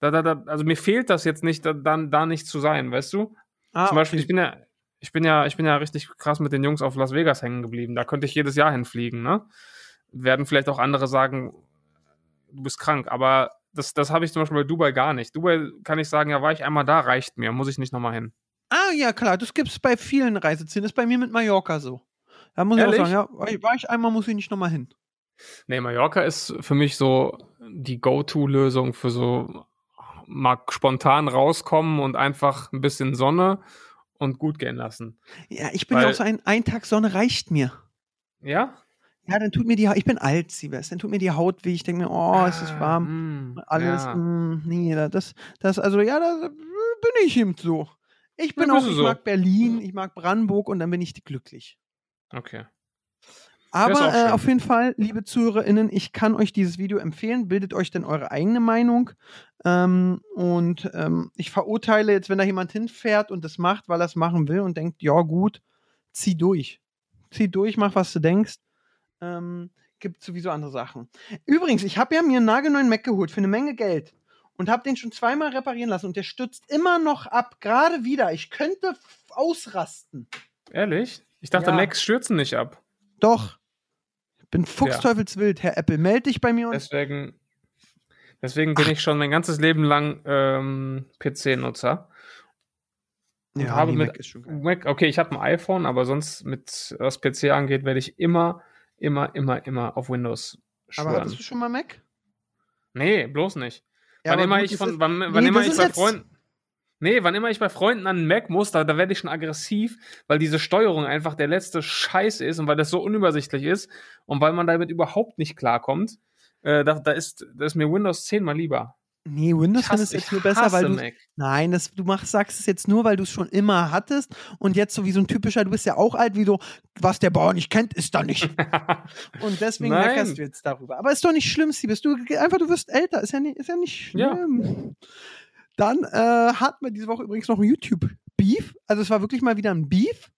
Da, da, da, also mir fehlt das jetzt nicht, da, da, da nicht zu sein, weißt du? Ah, Zum Beispiel, okay. ich bin ja, ich bin ja, ich bin ja richtig krass mit den Jungs auf Las Vegas hängen geblieben. Da könnte ich jedes Jahr hinfliegen, ne? Werden vielleicht auch andere sagen, du bist krank, aber das, das habe ich zum Beispiel bei Dubai gar nicht. Dubai kann ich sagen, ja, war ich einmal da, reicht mir, muss ich nicht nochmal hin. Ah, ja, klar, das gibt es bei vielen Reisezielen. Das ist bei mir mit Mallorca so. Da muss Ehrlich? ich auch sagen, ja, war ich, einmal, muss ich nicht nochmal hin. Nee, Mallorca ist für mich so die Go-To-Lösung für so mal spontan rauskommen und einfach ein bisschen Sonne und gut gehen lassen. Ja, ich bin ja Weil- auch so ein, ein Tag Sonne reicht mir. Ja? Ja, dann tut mir die Haut, ich bin alt, Siebes, dann tut mir die Haut weh. Ich denke mir, oh, es ist Ah, warm. mm, Alles, ja. mm, nee, da- das, das, also ja, da bin ich eben so. Ich bin Ja, auch, ich so. mag Berlin, ich mag Brandenburg und dann bin ich glücklich. Okay. Aber äh, auf jeden Fall, liebe ZuhörerInnen, ich kann euch dieses Video empfehlen. Bildet euch denn eure eigene Meinung. Ähm, und ähm, ich verurteile jetzt, wenn da jemand hinfährt und das macht, weil er es machen will und denkt, ja gut, zieh durch. Zieh durch, mach, was du denkst. Ähm, gibt sowieso andere Sachen. Übrigens, ich habe ja mir einen nagelneuen Mac geholt für eine Menge Geld und habe den schon zweimal reparieren lassen und der stürzt immer noch ab, gerade wieder. Ich könnte ausrasten. Ehrlich? Ich dachte, Ja. Macs stürzen nicht ab. Doch. Ich bin fuchsteufelswild, Herr Apple. Meld dich bei mir und. Deswegen, deswegen bin ich schon mein ganzes Leben lang ähm, PC-Nutzer. und habe nee, mit- Mac ist schon geil. Mac, okay, ich habe ein iPhone, aber sonst mit was PC angeht, werde ich immer, immer, immer, immer auf Windows Aber schwören. hattest du schon mal Mac? Nee, bloß nicht. Ja, wann aber immer ich von, wann, wann nee, immer das ich bei Freunden. Nee, wann immer ich bei Freunden an einen Mac muss, da, da werde ich schon aggressiv, weil diese Steuerung einfach der letzte Scheiß ist und weil das so unübersichtlich ist und weil man damit überhaupt nicht klarkommt. Äh, da, da, ist, da ist mir Windows 10 mal lieber. Nee, Windows hasse- du jetzt nur besser, weil du. Mac. Nein, das, du machst, sagst es jetzt nur, weil du es schon immer hattest und jetzt so wie so ein typischer, du bist ja auch alt, wie so, was der Bauer nicht kennt, ist da nicht. Und deswegen Nein. meckerst du jetzt darüber. Aber ist doch nicht schlimm, Siebes. Du einfach, du wirst älter. Ist ja nicht, ist ja nicht Ja. Dann äh, hatten wir diese Woche übrigens noch ein YouTube-Beef. Also es war wirklich mal wieder ein Beef.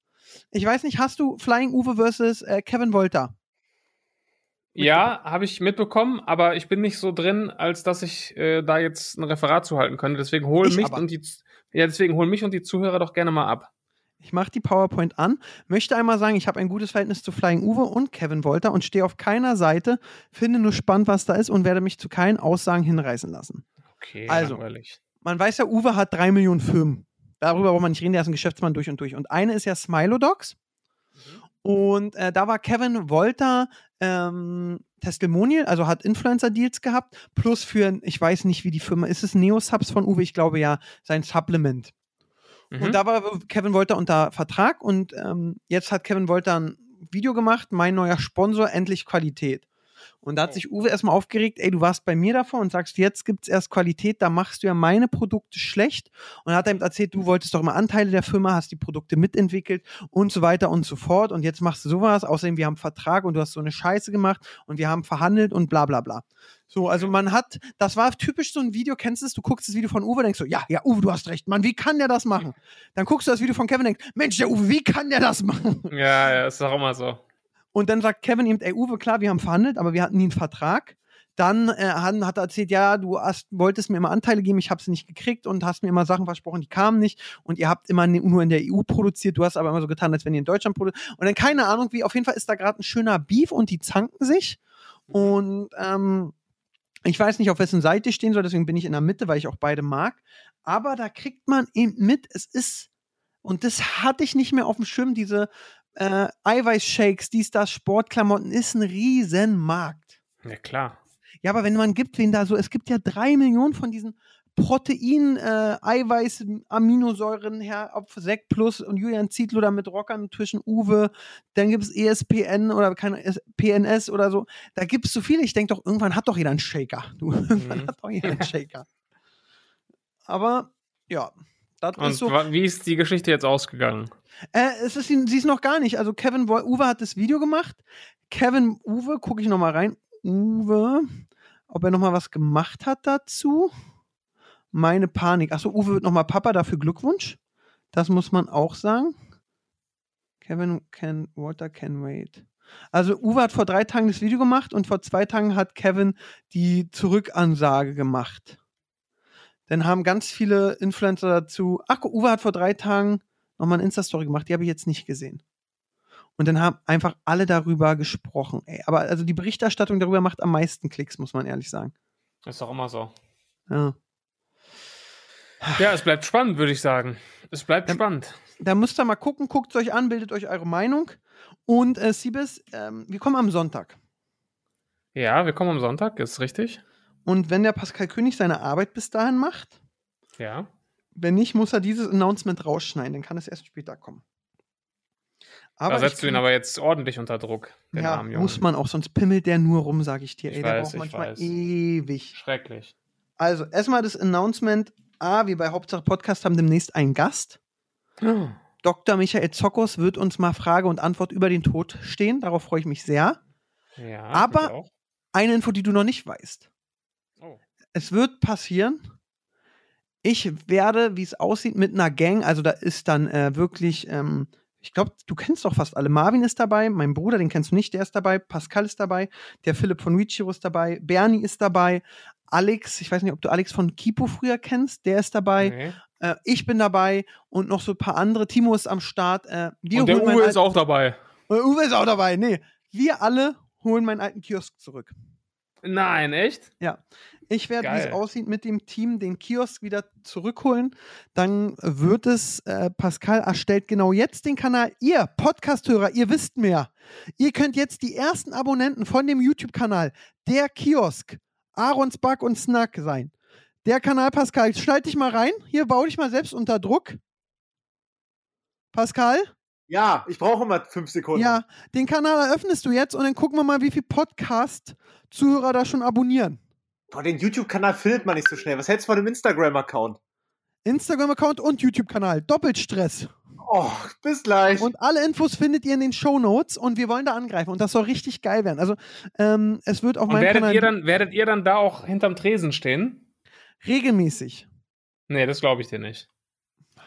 Ich weiß nicht, hast du Flying Uwe versus äh, Kevin Wolter? Ja, habe ich mitbekommen, aber ich bin nicht so drin, als dass ich äh, da jetzt ein Referat zu halten könnte. Deswegen hol Ich mich aber. und die ja, deswegen hol mich und die Zuhörer doch gerne mal ab. Ich mache die PowerPoint an, möchte einmal sagen, ich habe ein gutes Verhältnis zu Flying Uwe und Kevin Wolter und stehe auf keiner Seite, finde nur spannend, was da ist und werde mich zu keinen Aussagen hinreißen lassen. Okay, Also. langweilig. Man weiß ja, Uwe hat drei Millionen Firmen. Darüber braucht man nicht reden, der ist ein Geschäftsmann durch und durch. Und eine ist ja Smilodocs. Und äh, da war Kevin Wolter ähm, Testimonial, also hat Influencer-Deals gehabt, plus für, ich weiß nicht, wie die Firma, ist es Neosubs von Uwe? Ich glaube ja, sein Supplement. Mhm. Und da war Kevin Wolter unter Vertrag und ähm, jetzt hat Kevin Wolter ein Video gemacht, mein neuer Sponsor, endlich Qualität. Und da hat Oh. sich Uwe erstmal aufgeregt, ey, du warst bei mir davor und sagst, jetzt gibt's erst Qualität, da machst du ja meine Produkte schlecht. Und er hat ihm erzählt, du wolltest doch immer Anteile der Firma, hast die Produkte mitentwickelt und so weiter und so fort. Und jetzt machst du sowas. Außerdem, wir haben einen Vertrag und du hast so eine Scheiße gemacht und wir haben verhandelt und bla bla bla. So, also man hat, das war typisch so ein Video, kennst du es? Du guckst das Video von Uwe, denkst so, ja, ja, Uwe, du hast recht, Mann, wie kann der das machen? Dann guckst du das Video von Kevin, denkst, Mensch, der Uwe, wie kann der das machen? Ja, ja, ist doch immer so. Und dann sagt Kevin ihm, ey Uwe, klar, wir haben verhandelt, aber wir hatten nie einen Vertrag. Dann äh, hat, er erzählt, ja, du hast, wolltest mir immer Anteile geben, ich habe sie nicht gekriegt und hast mir immer Sachen versprochen, die kamen nicht. Und ihr habt immer nur in der EU produziert, du hast aber immer so getan, als wenn ihr in Deutschland produziert. Und dann keine Ahnung, wie, auf jeden Fall ist da gerade ein schöner Beef und die zanken sich. Und ähm, ich weiß nicht, auf wessen Seite ich stehen soll, deswegen bin ich in der Mitte, weil ich auch beide mag. Aber da kriegt man eben mit, es ist, und das hatte ich nicht mehr auf dem Schirm, diese äh, Eiweißshakes, dies, das, Sportklamotten, ist ein Riesenmarkt. Ja, klar. Ja, aber wenn man gibt, wen da so, es gibt ja drei Millionen von diesen Protein, äh, Eiweiß, Aminosäuren, Herr Opf, Sek Plus und Julian Zietlow da mit Rockern zwischen Uwe. Dann gibt es ESPN oder keine PNS oder so. Da gibt es so viele. Ich denke doch, irgendwann hat doch jeder einen Shaker. Du, irgendwann Mhm. hat doch jeder einen Shaker. Aber ja, das Und ist so. wie ist die Geschichte jetzt ausgegangen? Äh, es ist, sie ist noch gar nicht. Also Kevin Uwe hat das Video gemacht. Kevin Uwe, gucke ich noch mal rein. Uwe, ob er noch mal was gemacht hat dazu. Meine Panik. Achso, Uwe wird noch mal Papa, dafür Glückwunsch. Das muss man auch sagen. Kevin can, Walter can wait. Also Uwe hat vor drei Tagen das Video gemacht und vor zwei Tagen hat Kevin die Zurückansage gemacht. Dann haben ganz viele Influencer dazu. Ach, Uwe hat vor drei Tagen nochmal eine Insta-Story gemacht, die habe ich jetzt nicht gesehen. Und dann haben einfach alle darüber gesprochen. Ey, aber also die Berichterstattung darüber macht am meisten Klicks, muss man ehrlich sagen. Ist doch immer so. Ja. Ja, es bleibt spannend, würde ich sagen. Es bleibt Ähm, spannend. Da müsst ihr mal gucken, guckt es euch an, bildet euch eure Meinung. Und äh, Siebes, ähm, wir kommen am Sonntag. Ja, wir kommen am Sonntag, ist richtig. Und wenn der Pascal König seine Arbeit bis dahin macht, Ja. Wenn nicht, muss er dieses Announcement rausschneiden, dann kann es erst später kommen. da ich setzt du ihn aber jetzt ordentlich unter Druck, den Ja, Jungen. muss man auch, sonst pimmelt der nur rum, sage ich dir. Ich Ey, der weiß, braucht ich manchmal weiß. ewig. Schrecklich. Also, erstmal das Announcement. A, wir bei Hauptsache Podcast haben demnächst einen Gast. Dr. Michael Zokos wird uns mal Frage und Antwort über den Tod stehen. Darauf freue ich mich sehr. Ja, Aber-. Eine Info, die du noch nicht weißt. Oh. Es wird passieren. Ich werde, wie es aussieht, mit einer Gang, also da ist dann äh, wirklich, ähm, ich glaube, du kennst doch fast alle. Marvin ist dabei, mein Bruder, den kennst du nicht, der ist dabei. Pascal ist dabei, der Philipp von Richiero ist dabei, Bernie ist dabei, Alex, ich weiß nicht, ob du Alex von Kipo früher kennst, der ist dabei. Nee. Äh, ich bin dabei und noch so ein paar andere. Timo ist am Start. Äh, wir Und der Uwe ist auch dabei. Uwe ist auch dabei. Nee, wir alle holen meinen alten Kiosk zurück. Nein, echt? Ich werde, wie es aussieht, mit dem Team den Kiosk wieder zurückholen. Dann wird es, äh, Pascal erstellt genau jetzt den Kanal. Ihr Podcast-Hörer, ihr wisst mehr. Ihr könnt jetzt die ersten Abonnenten von dem YouTube-Kanal, der Kiosk, Aarons Back und Snack sein. Der Kanal Pascal, schneid dich mal rein. Hier, bau dich mal selbst unter Druck. Pascal? Ja, ich brauche immer fünf Sekunden. Ja, den Kanal eröffnest du jetzt und dann gucken wir mal, wie viel Podcast-Zuhörer da schon abonnieren. Boah, den YouTube-Kanal findet man nicht so schnell. Was hältst du von dem Instagram-Account? Instagram-Account und YouTube-Kanal. Doppelstress. Oh, bis gleich. Und alle Infos findet ihr in den Show Notes und wir wollen da angreifen und das soll richtig geil werden. Also ähm, es wird meinem werdet Kanal ihr, dann, werdet ihr dann da auch hinterm Tresen stehen? regelmäßig. Nee, das glaube ich dir nicht.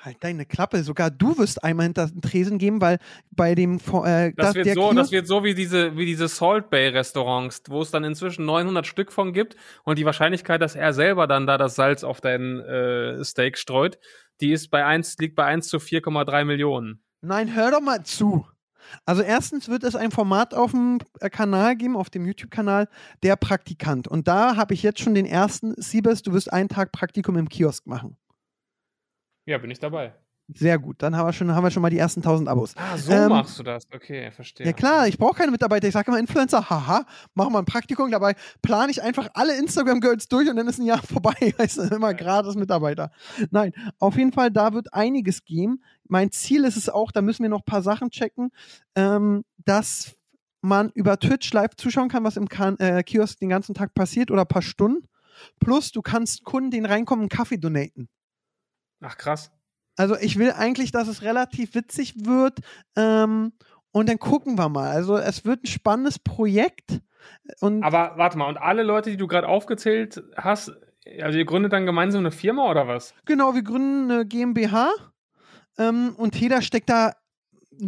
Halt deine Klappe. Sogar du wirst einmal hinter den Tresen geben, weil bei dem äh, Das, das- wird so, das wird so wie diese, wie diese Salt Bay Restaurants, wo es dann inzwischen 900 Stück von gibt und die Wahrscheinlichkeit, dass er selber dann da das Salz auf dein äh, Steak streut, die ist bei 1, liegt bei 1 zu 4,3 Millionen. Nein, hör doch mal zu. Also erstens wird es ein Format auf dem äh, Kanal geben, auf dem YouTube-Kanal, der Praktikant. Und da habe ich jetzt schon den ersten, Siebes, du wirst einen Tag Praktikum im Kiosk machen. Ja, bin ich dabei. Sehr gut, dann haben wir schon, haben wir schon mal die ersten 1000 Abos. Ah, so Ähm, machst du das. Okay, verstehe. Ja klar, ich brauche keine Mitarbeiter. Ich sage immer Influencer, haha, mach mal ein Praktikum. Dabei plane ich einfach alle Instagram-Girls durch und dann ist ein Jahr vorbei. Weißt du, immer gratis Mitarbeiter. Nein, auf jeden Fall, da wird einiges geben. Mein Ziel ist es auch, da müssen wir noch ein paar Sachen checken, ähm, dass man über Twitch live zuschauen kann, was im kan äh, Kiosk den ganzen Tag passiert oder ein paar Stunden. Plus, du kannst Kunden, den reinkommen, einen Kaffee donaten. Ach, krass. Also ich will eigentlich, dass es relativ witzig wird. Ähm, und dann gucken wir mal. Also es wird ein spannendes Projekt. Und Aber warte mal, und alle Leute, die du gerade aufgezählt hast, also ihr gründet dann gemeinsam eine Firma oder was? genau, wir gründen eine GmbH. Ähm, und jeder steckt da,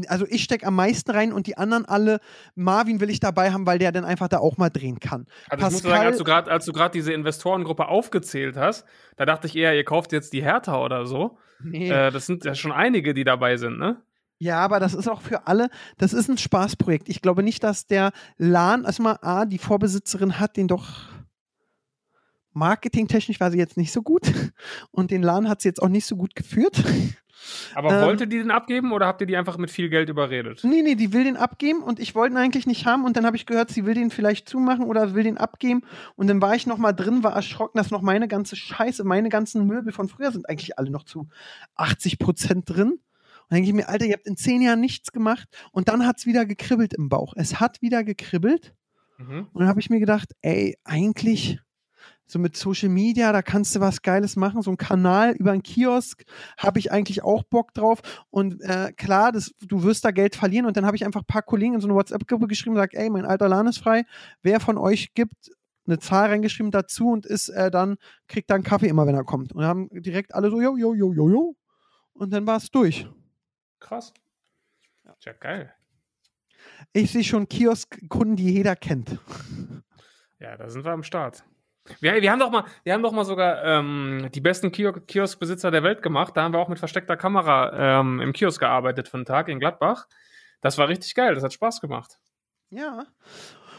also ich stecke am meisten rein und die anderen alle, Marvin will ich dabei haben, weil der dann einfach da auch mal drehen kann. Also ich muss Pascal- sagen, als du gerade, als du gerade diese Investorengruppe aufgezählt hast, da dachte ich eher, ihr kauft jetzt die Hertha oder so. Nee. Äh, das sind ja schon einige, die dabei sind, ne? Ja, aber das ist auch für alle, das ist ein Spaßprojekt. Ich glaube nicht, dass der LAN, erstmal A, die Vorbesitzerin hat den doch marketingtechnisch war sie jetzt nicht so gut und den LAN hat sie jetzt auch nicht so gut geführt. Aber Ähm, wollte die den abgeben oder habt ihr die einfach mit viel Geld überredet? Nee, nee, die will den abgeben und ich wollte ihn eigentlich nicht haben und dann habe ich gehört, sie will den vielleicht zumachen oder will den abgeben und dann war ich noch mal drin, war erschrocken, dass noch meine ganze Scheiße, meine ganzen Möbel von früher sind eigentlich alle noch zu 80 Prozent drin. Und dann denke ich mir, Alter, ihr habt in zehn Jahren nichts gemacht und dann hat's wieder gekribbelt im Bauch. Es hat wieder gekribbelt Mhm. und dann habe ich mir gedacht, ey, eigentlich so mit Social Media, da kannst du was Geiles machen. So ein Kanal über einen Kiosk habe ich eigentlich auch Bock drauf. Und äh, klar, das, du wirst da Geld verlieren. Und dann habe ich einfach ein paar Kollegen in so eine WhatsApp-Gruppe geschrieben und gesagt, ey, mein alter Laden ist frei. Wer von euch gibt eine Zahl reingeschrieben dazu und ist äh, dann, kriegt dann Kaffee immer, wenn er kommt. Und haben direkt alle so, jo, jo, jo, jo, jo. Und dann war es durch. Krass. Tja, geil. Ich sehe schon Kiosk-Kunden, die jeder kennt. Ja, da sind wir am Start. Wir, wir, haben doch mal, wir haben doch mal sogar ähm, die besten Kio Kioskbesitzer der Welt gemacht. Da haben wir auch mit versteckter Kamera ähm, im Kiosk gearbeitet für einen Tag in Gladbach. Das war richtig geil, das hat Spaß gemacht. Ja.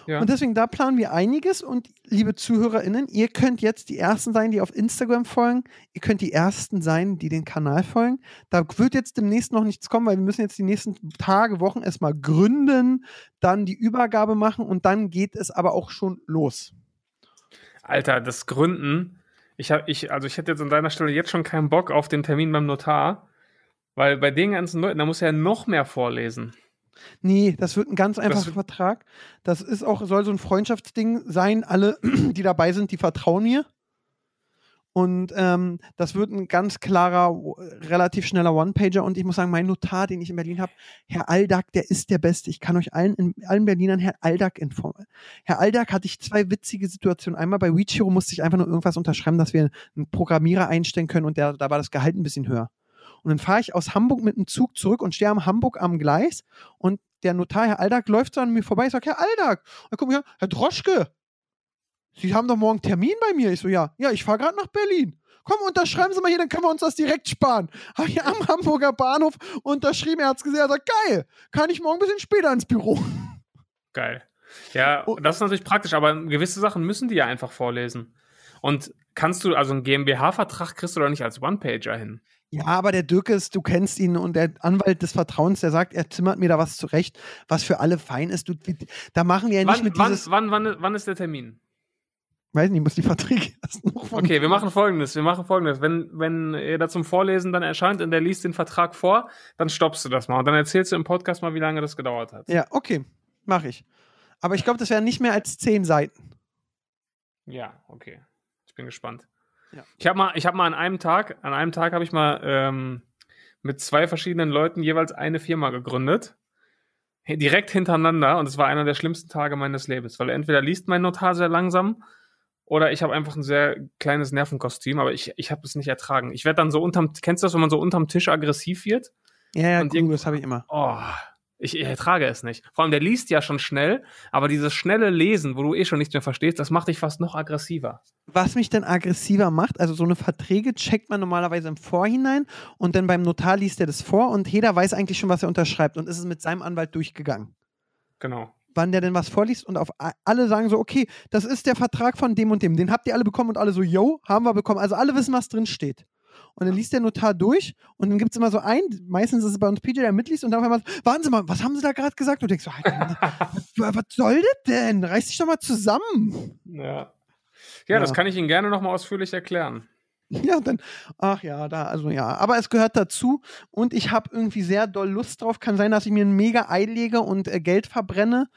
Ja. Und deswegen, da planen wir einiges. Und liebe ZuhörerInnen, ihr könnt jetzt die Ersten sein, die auf Instagram folgen. Ihr könnt die Ersten sein, die den Kanal folgen. Da wird jetzt demnächst noch nichts kommen, weil wir müssen jetzt die nächsten Tage, Wochen erstmal gründen, dann die Übergabe machen und dann geht es aber auch schon los. Alter, das Gründen. Ich hab, ich, also ich hätte jetzt an deiner Stelle jetzt schon keinen Bock auf den Termin beim Notar, weil bei den ganzen Leuten, da muss er ja noch mehr vorlesen. Nee, das wird ein ganz einfacher wird- Vertrag. Das ist auch, soll so ein Freundschaftsding sein. Alle, die dabei sind, die vertrauen mir. Und ähm, das wird ein ganz klarer, relativ schneller One-Pager. Und ich muss sagen, mein Notar, den ich in Berlin habe, Herr Aldag, der ist der Beste. Ich kann euch allen, in, allen Berlinern Herr Aldag informieren. Herr Aldag hatte ich zwei witzige Situationen. Einmal bei WeChiro musste ich einfach nur irgendwas unterschreiben, dass wir einen Programmierer einstellen können und der, da war das Gehalt ein bisschen höher. Und dann fahre ich aus Hamburg mit dem Zug zurück und stehe am Hamburg am Gleis und der Notar, Herr Aldag, läuft so an mir vorbei. Ich sage, Herr Aldag, dann guck mal, Herr Droschke, Sie haben doch morgen Termin bei mir. Ich so, ja, ja, ich fahre gerade nach Berlin. Komm, unterschreiben Sie mal hier, dann können wir uns das direkt sparen. Habe ich am Hamburger Bahnhof unterschrieben, er hat's gesehen, er sagt, geil, kann ich morgen ein bisschen später ins Büro. Geil. Ja, Oh. das ist natürlich praktisch, aber gewisse Sachen müssen die ja einfach vorlesen. Und kannst du, also einen GmbH-Vertrag kriegst du doch nicht als One-Pager hin. Ja, aber der Dirk ist, du kennst ihn und der Anwalt des Vertrauens, der sagt, er zimmert mir da was zurecht, was für alle fein ist. Du, da machen wir ja nicht Wann, mit wann, dieses, wann, wann, wann ist der Termin? Weiß nicht, ich muss die Verträge erst noch von Okay, wir machen folgendes. Wir machen folgendes. Wenn, wenn er da zum Vorlesen dann erscheint und der liest den Vertrag vor, dann stoppst du das mal und dann erzählst du im Podcast mal, wie lange das gedauert hat. Ja, okay, mache ich. Aber ich glaube, das wären nicht mehr als zehn Seiten. Ja, okay. Ich bin gespannt. Ja. Ich habe mal, ich habe mal an einem Tag, an einem Tag habe ich mal ähm, mit zwei verschiedenen Leuten jeweils eine Firma gegründet. Direkt hintereinander und es war einer der schlimmsten Tage meines Lebens, weil entweder liest mein Notar sehr langsam oder ich habe einfach ein sehr kleines Nervenkostüm, aber ich, ich habe es nicht ertragen. Ich werde dann so unterm, kennst du das, wenn man so unterm Tisch aggressiv wird? Ja, ja, Und irgendwo- das habe ich immer. Oh, ich, ich ertrage es nicht. Vor allem, der liest ja schon schnell, aber dieses schnelle Lesen, wo du eh schon nichts mehr verstehst, das macht dich fast noch aggressiver. Was mich dann aggressiver macht, also so eine Verträge checkt man normalerweise im Vorhinein und dann beim Notar liest er das vor und jeder weiß eigentlich schon, was er unterschreibt und ist es mit seinem Anwalt durchgegangen. Genau. Wann der denn was vorliest und auf alle sagen so, okay, das ist der Vertrag von dem und dem, den habt ihr alle bekommen und alle so, yo, haben wir bekommen. Also alle wissen, was drin steht. Und dann liest der Notar durch und dann gibt es immer so einen, meistens ist es bei uns PJ, der mitliest und dann auf einmal, warten Sie mal, was haben Sie da gerade gesagt? Und du denkst so, Alter, was, was soll das denn? Reiß dich doch mal zusammen. Ja. Ja, Ja. das kann ich Ihnen gerne nochmal ausführlich erklären. Ja, dann, ach ja, da, also ja, aber es gehört dazu und ich habe irgendwie sehr doll Lust drauf. Kann sein, dass ich mir ein mega Ei lege und äh, Geld verbrenne.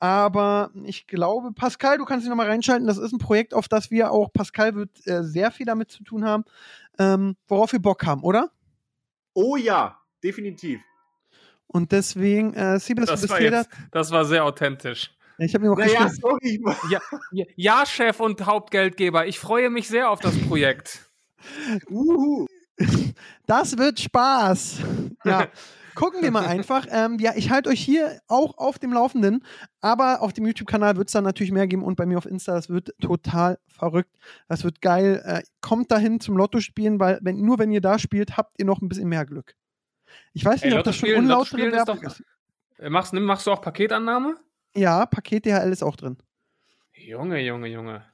Aber ich glaube, Pascal, du kannst dich nochmal reinschalten. Das ist ein Projekt, auf das wir auch, Pascal wird äh, sehr viel damit zu tun haben, ähm, worauf wir Bock haben, oder? Oh ja, definitiv. Und deswegen, äh, Siebes, du Das war, jetzt, das war sehr authentisch. Ich habe mir noch Naja, sorry. Ja, ja, ja, Chef und Hauptgeldgeber, ich freue mich sehr auf das Projekt. Uhu. Das wird Spaß. Ja. Gucken wir mal einfach. Ähm, ja, ich halte euch hier auch auf dem Laufenden, aber auf dem YouTube-Kanal wird es dann natürlich mehr geben und bei mir auf Insta, das wird total verrückt. Das wird geil. Äh, kommt dahin zum Lotto spielen, weil wenn, nur wenn ihr da spielt, habt ihr noch ein bisschen mehr Glück. Ich weiß Ey, nicht, ob Lotto das schon unlautere spielen ist Werbung doch- ist. Äh, Machst, machst du auch Paketannahme? Ja, Paket DHL ist auch drin. Junge, Junge, Junge.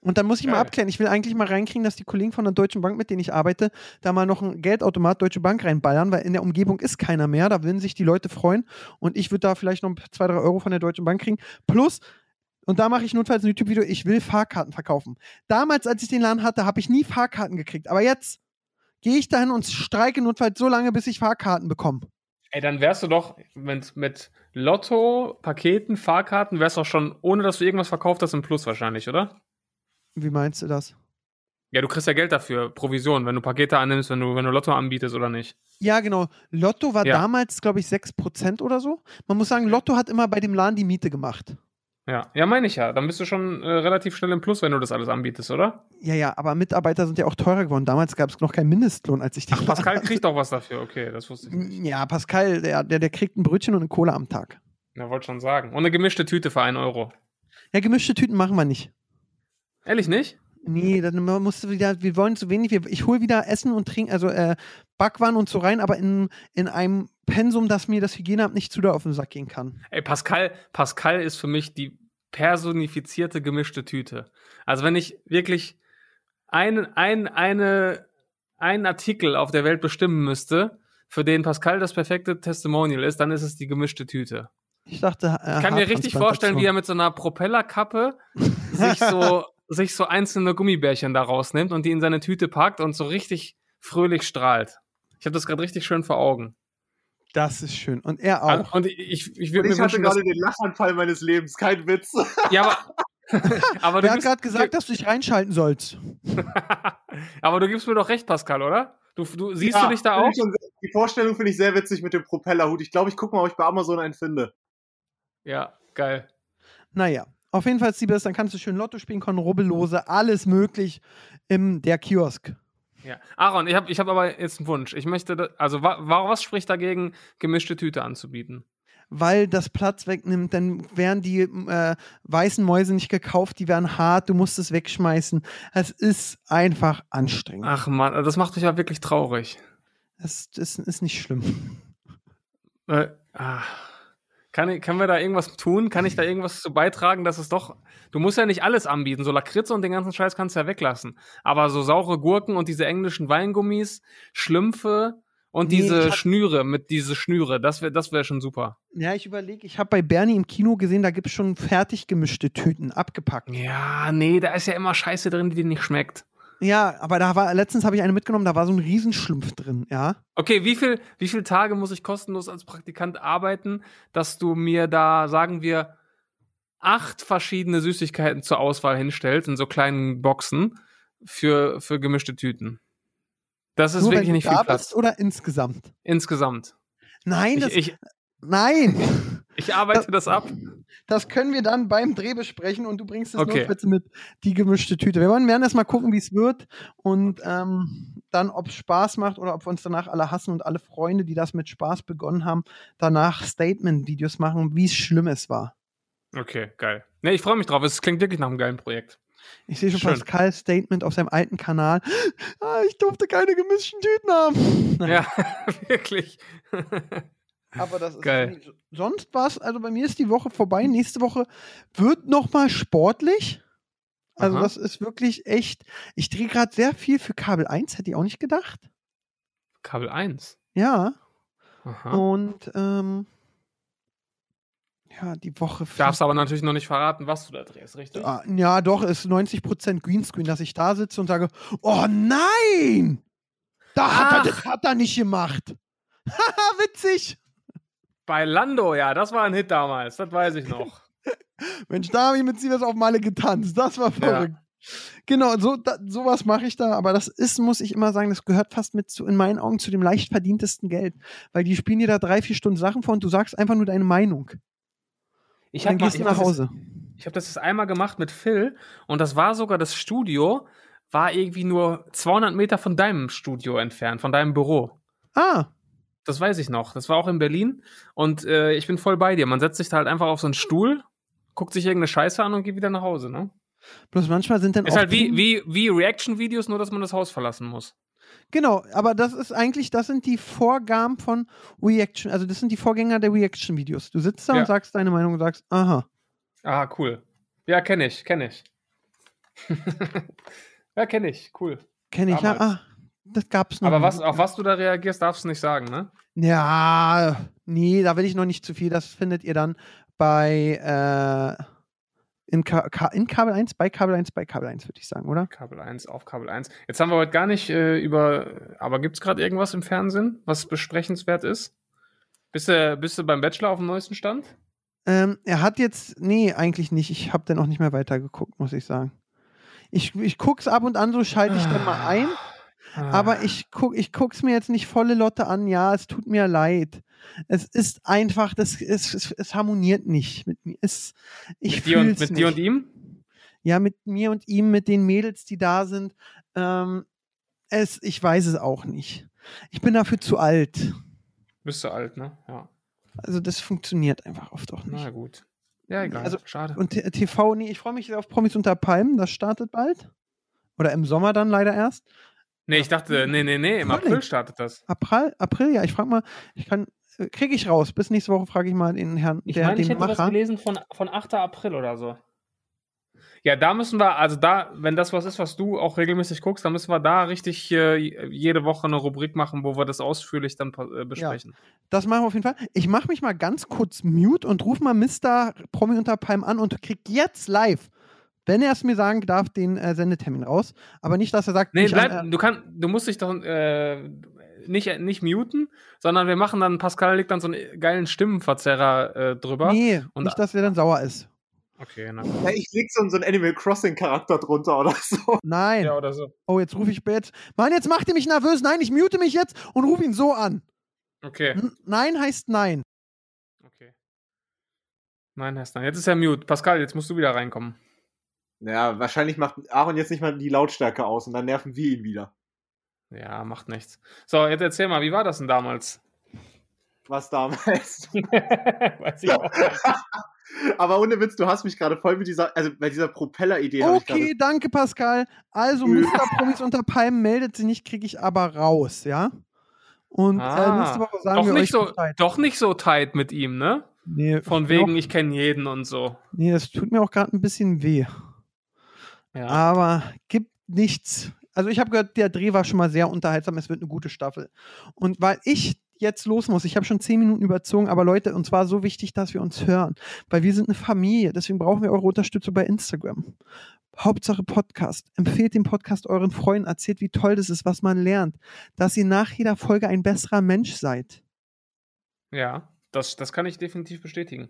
Und dann muss ich mal abklären. Ich will eigentlich mal reinkriegen, dass die Kollegen von der Deutschen Bank, mit denen ich arbeite, da mal noch ein Geldautomat Deutsche Bank reinballern, weil in der Umgebung ist keiner mehr. Da würden sich die Leute freuen. Und ich würde da vielleicht noch zwei, drei Euro von der Deutschen Bank kriegen. Plus, und da mache ich notfalls ein YouTube-Video, ich will Fahrkarten verkaufen. Damals, als ich den Laden hatte, habe ich nie Fahrkarten gekriegt. Aber jetzt gehe ich dahin und streike notfalls so lange, bis ich Fahrkarten bekomme. Ey, dann wärst du doch mit, mit Lotto, Paketen, Fahrkarten, wärst du doch schon, ohne dass du irgendwas verkauft hast, im Plus wahrscheinlich, oder? Wie meinst du das? Ja, du kriegst ja Geld dafür, Provision, wenn du Pakete annimmst, wenn du, wenn du Lotto anbietest oder nicht. Ja, genau. Lotto war Ja. damals, glaube ich, 6% oder so. Man muss sagen, Lotto hat immer bei dem Laden die Miete gemacht. Ja, ja, meine ich ja. Dann bist du schon äh, relativ schnell im Plus, wenn du das alles anbietest, oder? Ja, ja, aber Mitarbeiter sind ja auch teurer geworden. Damals gab es noch keinen Mindestlohn, als ich den Ach, Pascal kriegt doch was dafür. Okay, das wusste ich nicht. Ja, Pascal, der, der, der kriegt ein Brötchen und eine Cola am Tag. Ja, wollte schon sagen. Und eine gemischte Tüte für einen Euro. Ja, gemischte Tüten machen wir nicht. Ehrlich nicht? Nee, dann musst du wieder, wir wollen zu wenig. Wir, ich hole wieder Essen und Trinken, also äh, Backwaren und so rein, aber in, in einem Pensum, dass mir das Hygieneamt nicht zu doll auf den Sack gehen kann. Ey, Pascal, Pascal ist für mich die personifizierte gemischte Tüte. Also wenn ich wirklich einen, ein, eine, einen Artikel auf der Welt bestimmen müsste, für den Pascal das perfekte Testimonial ist, dann ist es die gemischte Tüte. Ich dachte, äh, Ich kann mir richtig vorstellen, wie er mit so einer Propellerkappe sich so, sich so einzelne Gummibärchen da rausnimmt und die in seine Tüte packt und so richtig fröhlich strahlt. Ich habe das gerade richtig schön vor Augen. Das ist schön. Und er auch. Und ich, ich Und würde mir ich hatte wünschen, gerade den Lachanfall meines Lebens, kein Witz. ja, aber, aber, du Wer hat gerade gesagt, dass du dich reinschalten sollst? aber du gibst mir doch recht, Pascal, oder? Du, du siehst Ja, du dich da auch? ich schon sehr- Die Vorstellung finde ich sehr witzig mit dem Propellerhut. Ich glaube, ich gucke mal, ob ich bei Amazon einen finde. Ja, geil. Naja, auf jeden Fall, Siebes, dann kannst du schön Lotto spielen, können, Rubbellose, alles möglich im der Kiosk. Ja. Aaron, ich habe ich hab aber jetzt einen Wunsch. Ich möchte, da, also wa, wa, was spricht dagegen, gemischte Tüte anzubieten? Weil das Platz wegnimmt, dann werden die äh, weißen Mäuse nicht gekauft, die werden hart, du musst es wegschmeißen. Es ist einfach anstrengend. Ach man, das macht mich ja wirklich traurig. Das, das ist nicht schlimm. Äh, ah. Kann, ich- können wir da irgendwas tun? Kann ich da irgendwas zu beitragen, dass es doch. Du musst ja nicht alles anbieten. So Lakritze und den ganzen Scheiß kannst du ja weglassen. Aber so saure Gurken und diese englischen Weingummis, Schlümpfe und Nee, diese hab- Schnüre mit diese Schnüre, das wäre das wär schon super. Ja, ich überlege, ich habe bei Bernie im Kino gesehen, da gibt es schon fertig gemischte Tüten, abgepackt. Ja, nee, da ist ja immer Scheiße drin, die dir nicht schmeckt. Ja, aber da war, letztens habe ich eine mitgenommen, da war so ein Riesenschlumpf drin, ja. Okay, wie viel, wie viel Tage muss ich kostenlos als Praktikant arbeiten, dass du mir da, sagen wir, acht verschiedene Süßigkeiten zur Auswahl hinstellst in so kleinen Boxen für, für gemischte Tüten? Das ist Nur wirklich nicht viel Platz. oder insgesamt? Insgesamt. Nein, das, Ich, ich, nein. Ich arbeite das ab. Das können wir dann beim Dreh besprechen und du bringst es Okay. notfalls mit, die gemischte Tüte. Wir wollen werden erst mal gucken, wie es wird und ähm, dann, ob es Spaß macht oder ob wir uns danach alle hassen und alle Freunde, die das mit Spaß begonnen haben, danach Statement-Videos machen, wie schlimm es war. Okay, geil. Nee, ich freue mich drauf. Es klingt wirklich nach einem geilen Projekt. Ich sehe schon Schön. Pascals Statement auf seinem alten Kanal. Ah, ich durfte keine gemischten Tüten haben. Nein, Ja, wirklich. Aber das ist Geil. sonst was. Also bei mir ist die Woche vorbei. Nächste Woche wird noch mal sportlich. Also Aha. das ist wirklich echt. Ich drehe gerade sehr viel für Kabel 1, hätte ich auch nicht gedacht. Kabel 1. Ja. Aha. Und ähm, ja, die Woche. Darfst aber natürlich noch nicht verraten, was du da drehst, richtig? Ah, ja, doch, ist 90% Greenscreen, dass ich da sitze und sage, oh nein! Da hat er, das hat er nicht gemacht. Haha, witzig. Bei Lando, ja, das war ein Hit damals, das weiß ich noch. Mensch, da habe ich mit Sievers auf Male getanzt. Das war verrückt. Genau, so, da, sowas mache ich da, aber das ist, muss ich immer sagen, das gehört fast mit zu, in meinen Augen zu dem leicht verdientesten Geld. Weil die spielen dir da drei, vier Stunden Sachen vor und du sagst einfach nur deine Meinung. Ich Dann habe gehst du nach Hause. Ich habe das jetzt einmal gemacht mit Phil und das war sogar das Studio, war irgendwie nur 200 Meter von deinem Studio entfernt, von deinem Büro. Ah, Das weiß ich noch. Das war auch in Berlin und äh, ich bin voll bei dir. Man setzt sich da halt einfach auf so einen Stuhl, guckt sich irgendeine Scheiße an und geht wieder nach Hause. Ne? bloß manchmal sind dann Ist auch halt wie, wie, wie Reaction-Videos, nur dass man das Haus verlassen muss. Genau, aber das ist eigentlich, das sind die Vorgaben von Reaction, also das sind die Vorgänger der Reaction-Videos. Du sitzt da Ja. und sagst deine Meinung und sagst, aha. Ah, cool. Ja, kenne ich, kenne ich. ja, kenne ich. Cool. Kenne ich, ja. Damals. Ah, das gab's noch. Aber was, auf was du da reagierst, darfst du nicht sagen, ne? Ja, nee, da will ich noch nicht zu viel. Das findet ihr dann bei äh, in, Ka Ka in Kabel 1, bei Kabel 1, bei Kabel 1, würde ich sagen, oder? Kabel 1 auf Kabel 1. Jetzt haben wir heute gar nicht äh, über. Aber gibt es gerade irgendwas im Fernsehen, was besprechenswert ist? Bist du, bist du beim Bachelor auf dem neuesten Stand? Ähm, er hat jetzt, nee, eigentlich nicht. Ich habe dann auch nicht mehr weitergeguckt, muss ich sagen. Ich, ich guck's ab und an, so schalte ich dann mal ein. Ah. Aber ich guck, ich guck's mir jetzt nicht volle Lotte an. Ja, es tut mir leid. Es ist einfach, das, es, es, es harmoniert nicht mit mir. Es, ich mit dir und, mit nicht. dir und ihm? Ja, mit mir und ihm, mit den Mädels, die da sind. Ähm, es, ich weiß es auch nicht. Ich bin dafür zu alt. Bist du alt, ne? Ja. Also das funktioniert einfach oft auch nicht. Na gut. Ja, egal. Also- Schade. Und TV, nee, ich freue mich auf Promis unter Palmen, das startet bald. Oder im Sommer dann leider erst. Nee, ich dachte, nee, nee, nee, im. April startet das. April, April, ja, ich frage mal, ich kann, äh, kriege ich raus. Bis nächste Woche frage ich mal den Herrn, Ich der, meine, ich hätte was Macher. gelesen von, von 8. April oder so. Ja, da müssen wir, also da, wenn das was ist, was du auch regelmäßig guckst, dann müssen wir da richtig äh, jede Woche eine Rubrik machen, wo wir das ausführlich dann äh, besprechen. Das machen wir auf jeden Fall. Ich mache mich mal ganz kurz mute und rufe mal Mr. Promi unter Palmen an und krieg jetzt live, wenn er es mir sagen darf, den äh, Sendetermin raus. Aber nicht, dass er sagt, Nee, bleib, an, äh, du, kann, du musst dich doch äh, nicht, nicht muten, sondern wir machen dann, Pascal legt dann so einen geilen Stimmenverzerrer äh, drüber. nee, und- nicht, dass er dann sauer ist. Okay, na. Ja, ich leg so, so einen Animal Crossing Charakter drunter oder so. Nein. Ja, oder so. Oh, jetzt rufe ich jetzt. Mann, jetzt macht ihr mich nervös. Nein, ich mute mich jetzt und rufe ihn so an. Okay, N nein heißt nein. okay. Nein, heißt nein. Jetzt ist er mute. Pascal, jetzt musst du wieder reinkommen. Naja, wahrscheinlich macht Aaron jetzt nicht mal die Lautstärke aus und dann nerven wir ihn wieder. Ja, macht nichts. So, jetzt erzähl mal, wie war das denn damals? Was damals. Weiß ich auch nicht. Aber ohne Witz, du hast mich gerade voll mit dieser, also bei dieser Propeller-Idee. Okay, danke, Pascal. Also, Mr. Promis unter Palmen meldet sich nicht, kriege ich aber raus, ja? Und äh, Ah, nächste Woche sagen doch, wir nicht euch so, Bescheid. doch nicht so tight mit ihm, ne? Nee, Von wegen, Auch, ich kenne jeden und so. nee, das tut mir auch gerade ein bisschen weh. Ja. Aber gibt nichts. Also, ich habe gehört, der Dreh war schon mal sehr unterhaltsam. Es wird eine gute Staffel. Und weil ich jetzt los muss, ich habe schon zehn Minuten überzogen, aber Leute, uns war so wichtig, dass wir uns hören, weil wir sind eine Familie. Deswegen brauchen wir eure Unterstützung bei Instagram. Hauptsache Podcast. Empfehlt den Podcast euren Freunden, erzählt, wie toll das ist, was man lernt, dass ihr nach jeder Folge ein besserer Mensch seid. Ja, das, das kann ich definitiv bestätigen.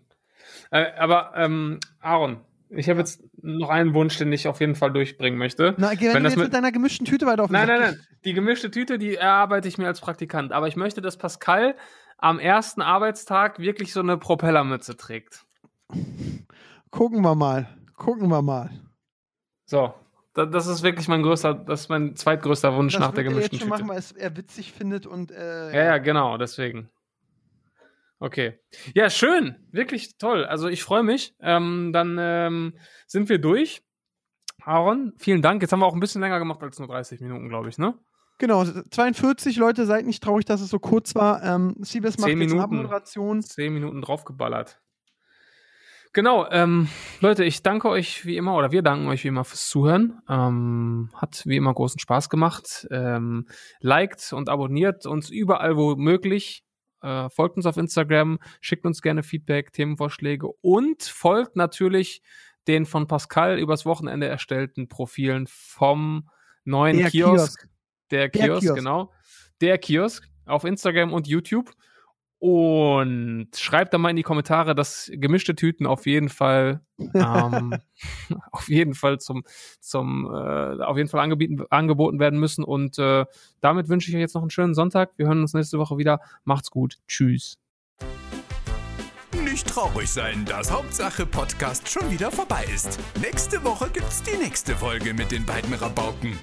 Äh, aber, ähm, Aaron, ich habe jetzt noch einen Wunsch, den ich auf jeden Fall durchbringen möchte. Na, geh, wenn, du jetzt mit- mit deiner gemischten Tüte weiter auf den Nein, nein, nein. Die gemischte Tüte, die erarbeite ich mir als Praktikant. Aber ich möchte, dass Pascal am ersten Arbeitstag wirklich so eine Propellermütze trägt. Gucken wir mal. Gucken wir mal. So. da- Das ist wirklich mein größter, das ist mein zweitgrößter Wunsch Das nach der er gemischten Tüte. machen, weil es er witzig findet und äh, Ja, ja, genau, deswegen. Okay. Ja, schön. Wirklich toll. Also ich freue mich. Ähm, dann ähm, sind wir durch. Aaron, vielen Dank. Jetzt haben wir auch ein bisschen länger gemacht als nur 30 Minuten, glaube ich, ne? Genau, 42 Leute, seid nicht traurig, dass es so kurz war. Ähm, Siebes macht Zehn jetzt eine Minuten. Abmoderation. Zehn Minuten draufgeballert. Genau, ähm, Leute, ich danke euch wie immer, oder wir danken euch wie immer fürs Zuhören. Ähm, hat wie immer großen Spaß gemacht. Ähm, liked und abonniert uns überall, wo möglich. Äh, folgt uns auf Instagram, schickt uns gerne Feedback, Themenvorschläge und folgt natürlich den von Pascal übers Wochenende erstellten Profilen vom neuen Der Kiosk. Kiosk. Der Der Kiosk, Kiosk. genau. Der Kiosk auf Instagram und YouTube. Und schreibt da mal in die Kommentare, dass gemischte Tüten auf jeden Fall, ähm, auf jeden Fall zum, zum, äh, auf jeden Fall angeboten, angeboten werden müssen. Und äh, damit wünsche ich euch jetzt noch einen schönen Sonntag. Wir hören uns nächste Woche wieder. Macht's gut. Tschüss. Nicht traurig sein, dass Hauptsache Podcast schon wieder vorbei ist. Nächste Woche gibt's die nächste Folge mit den beiden Rabauken.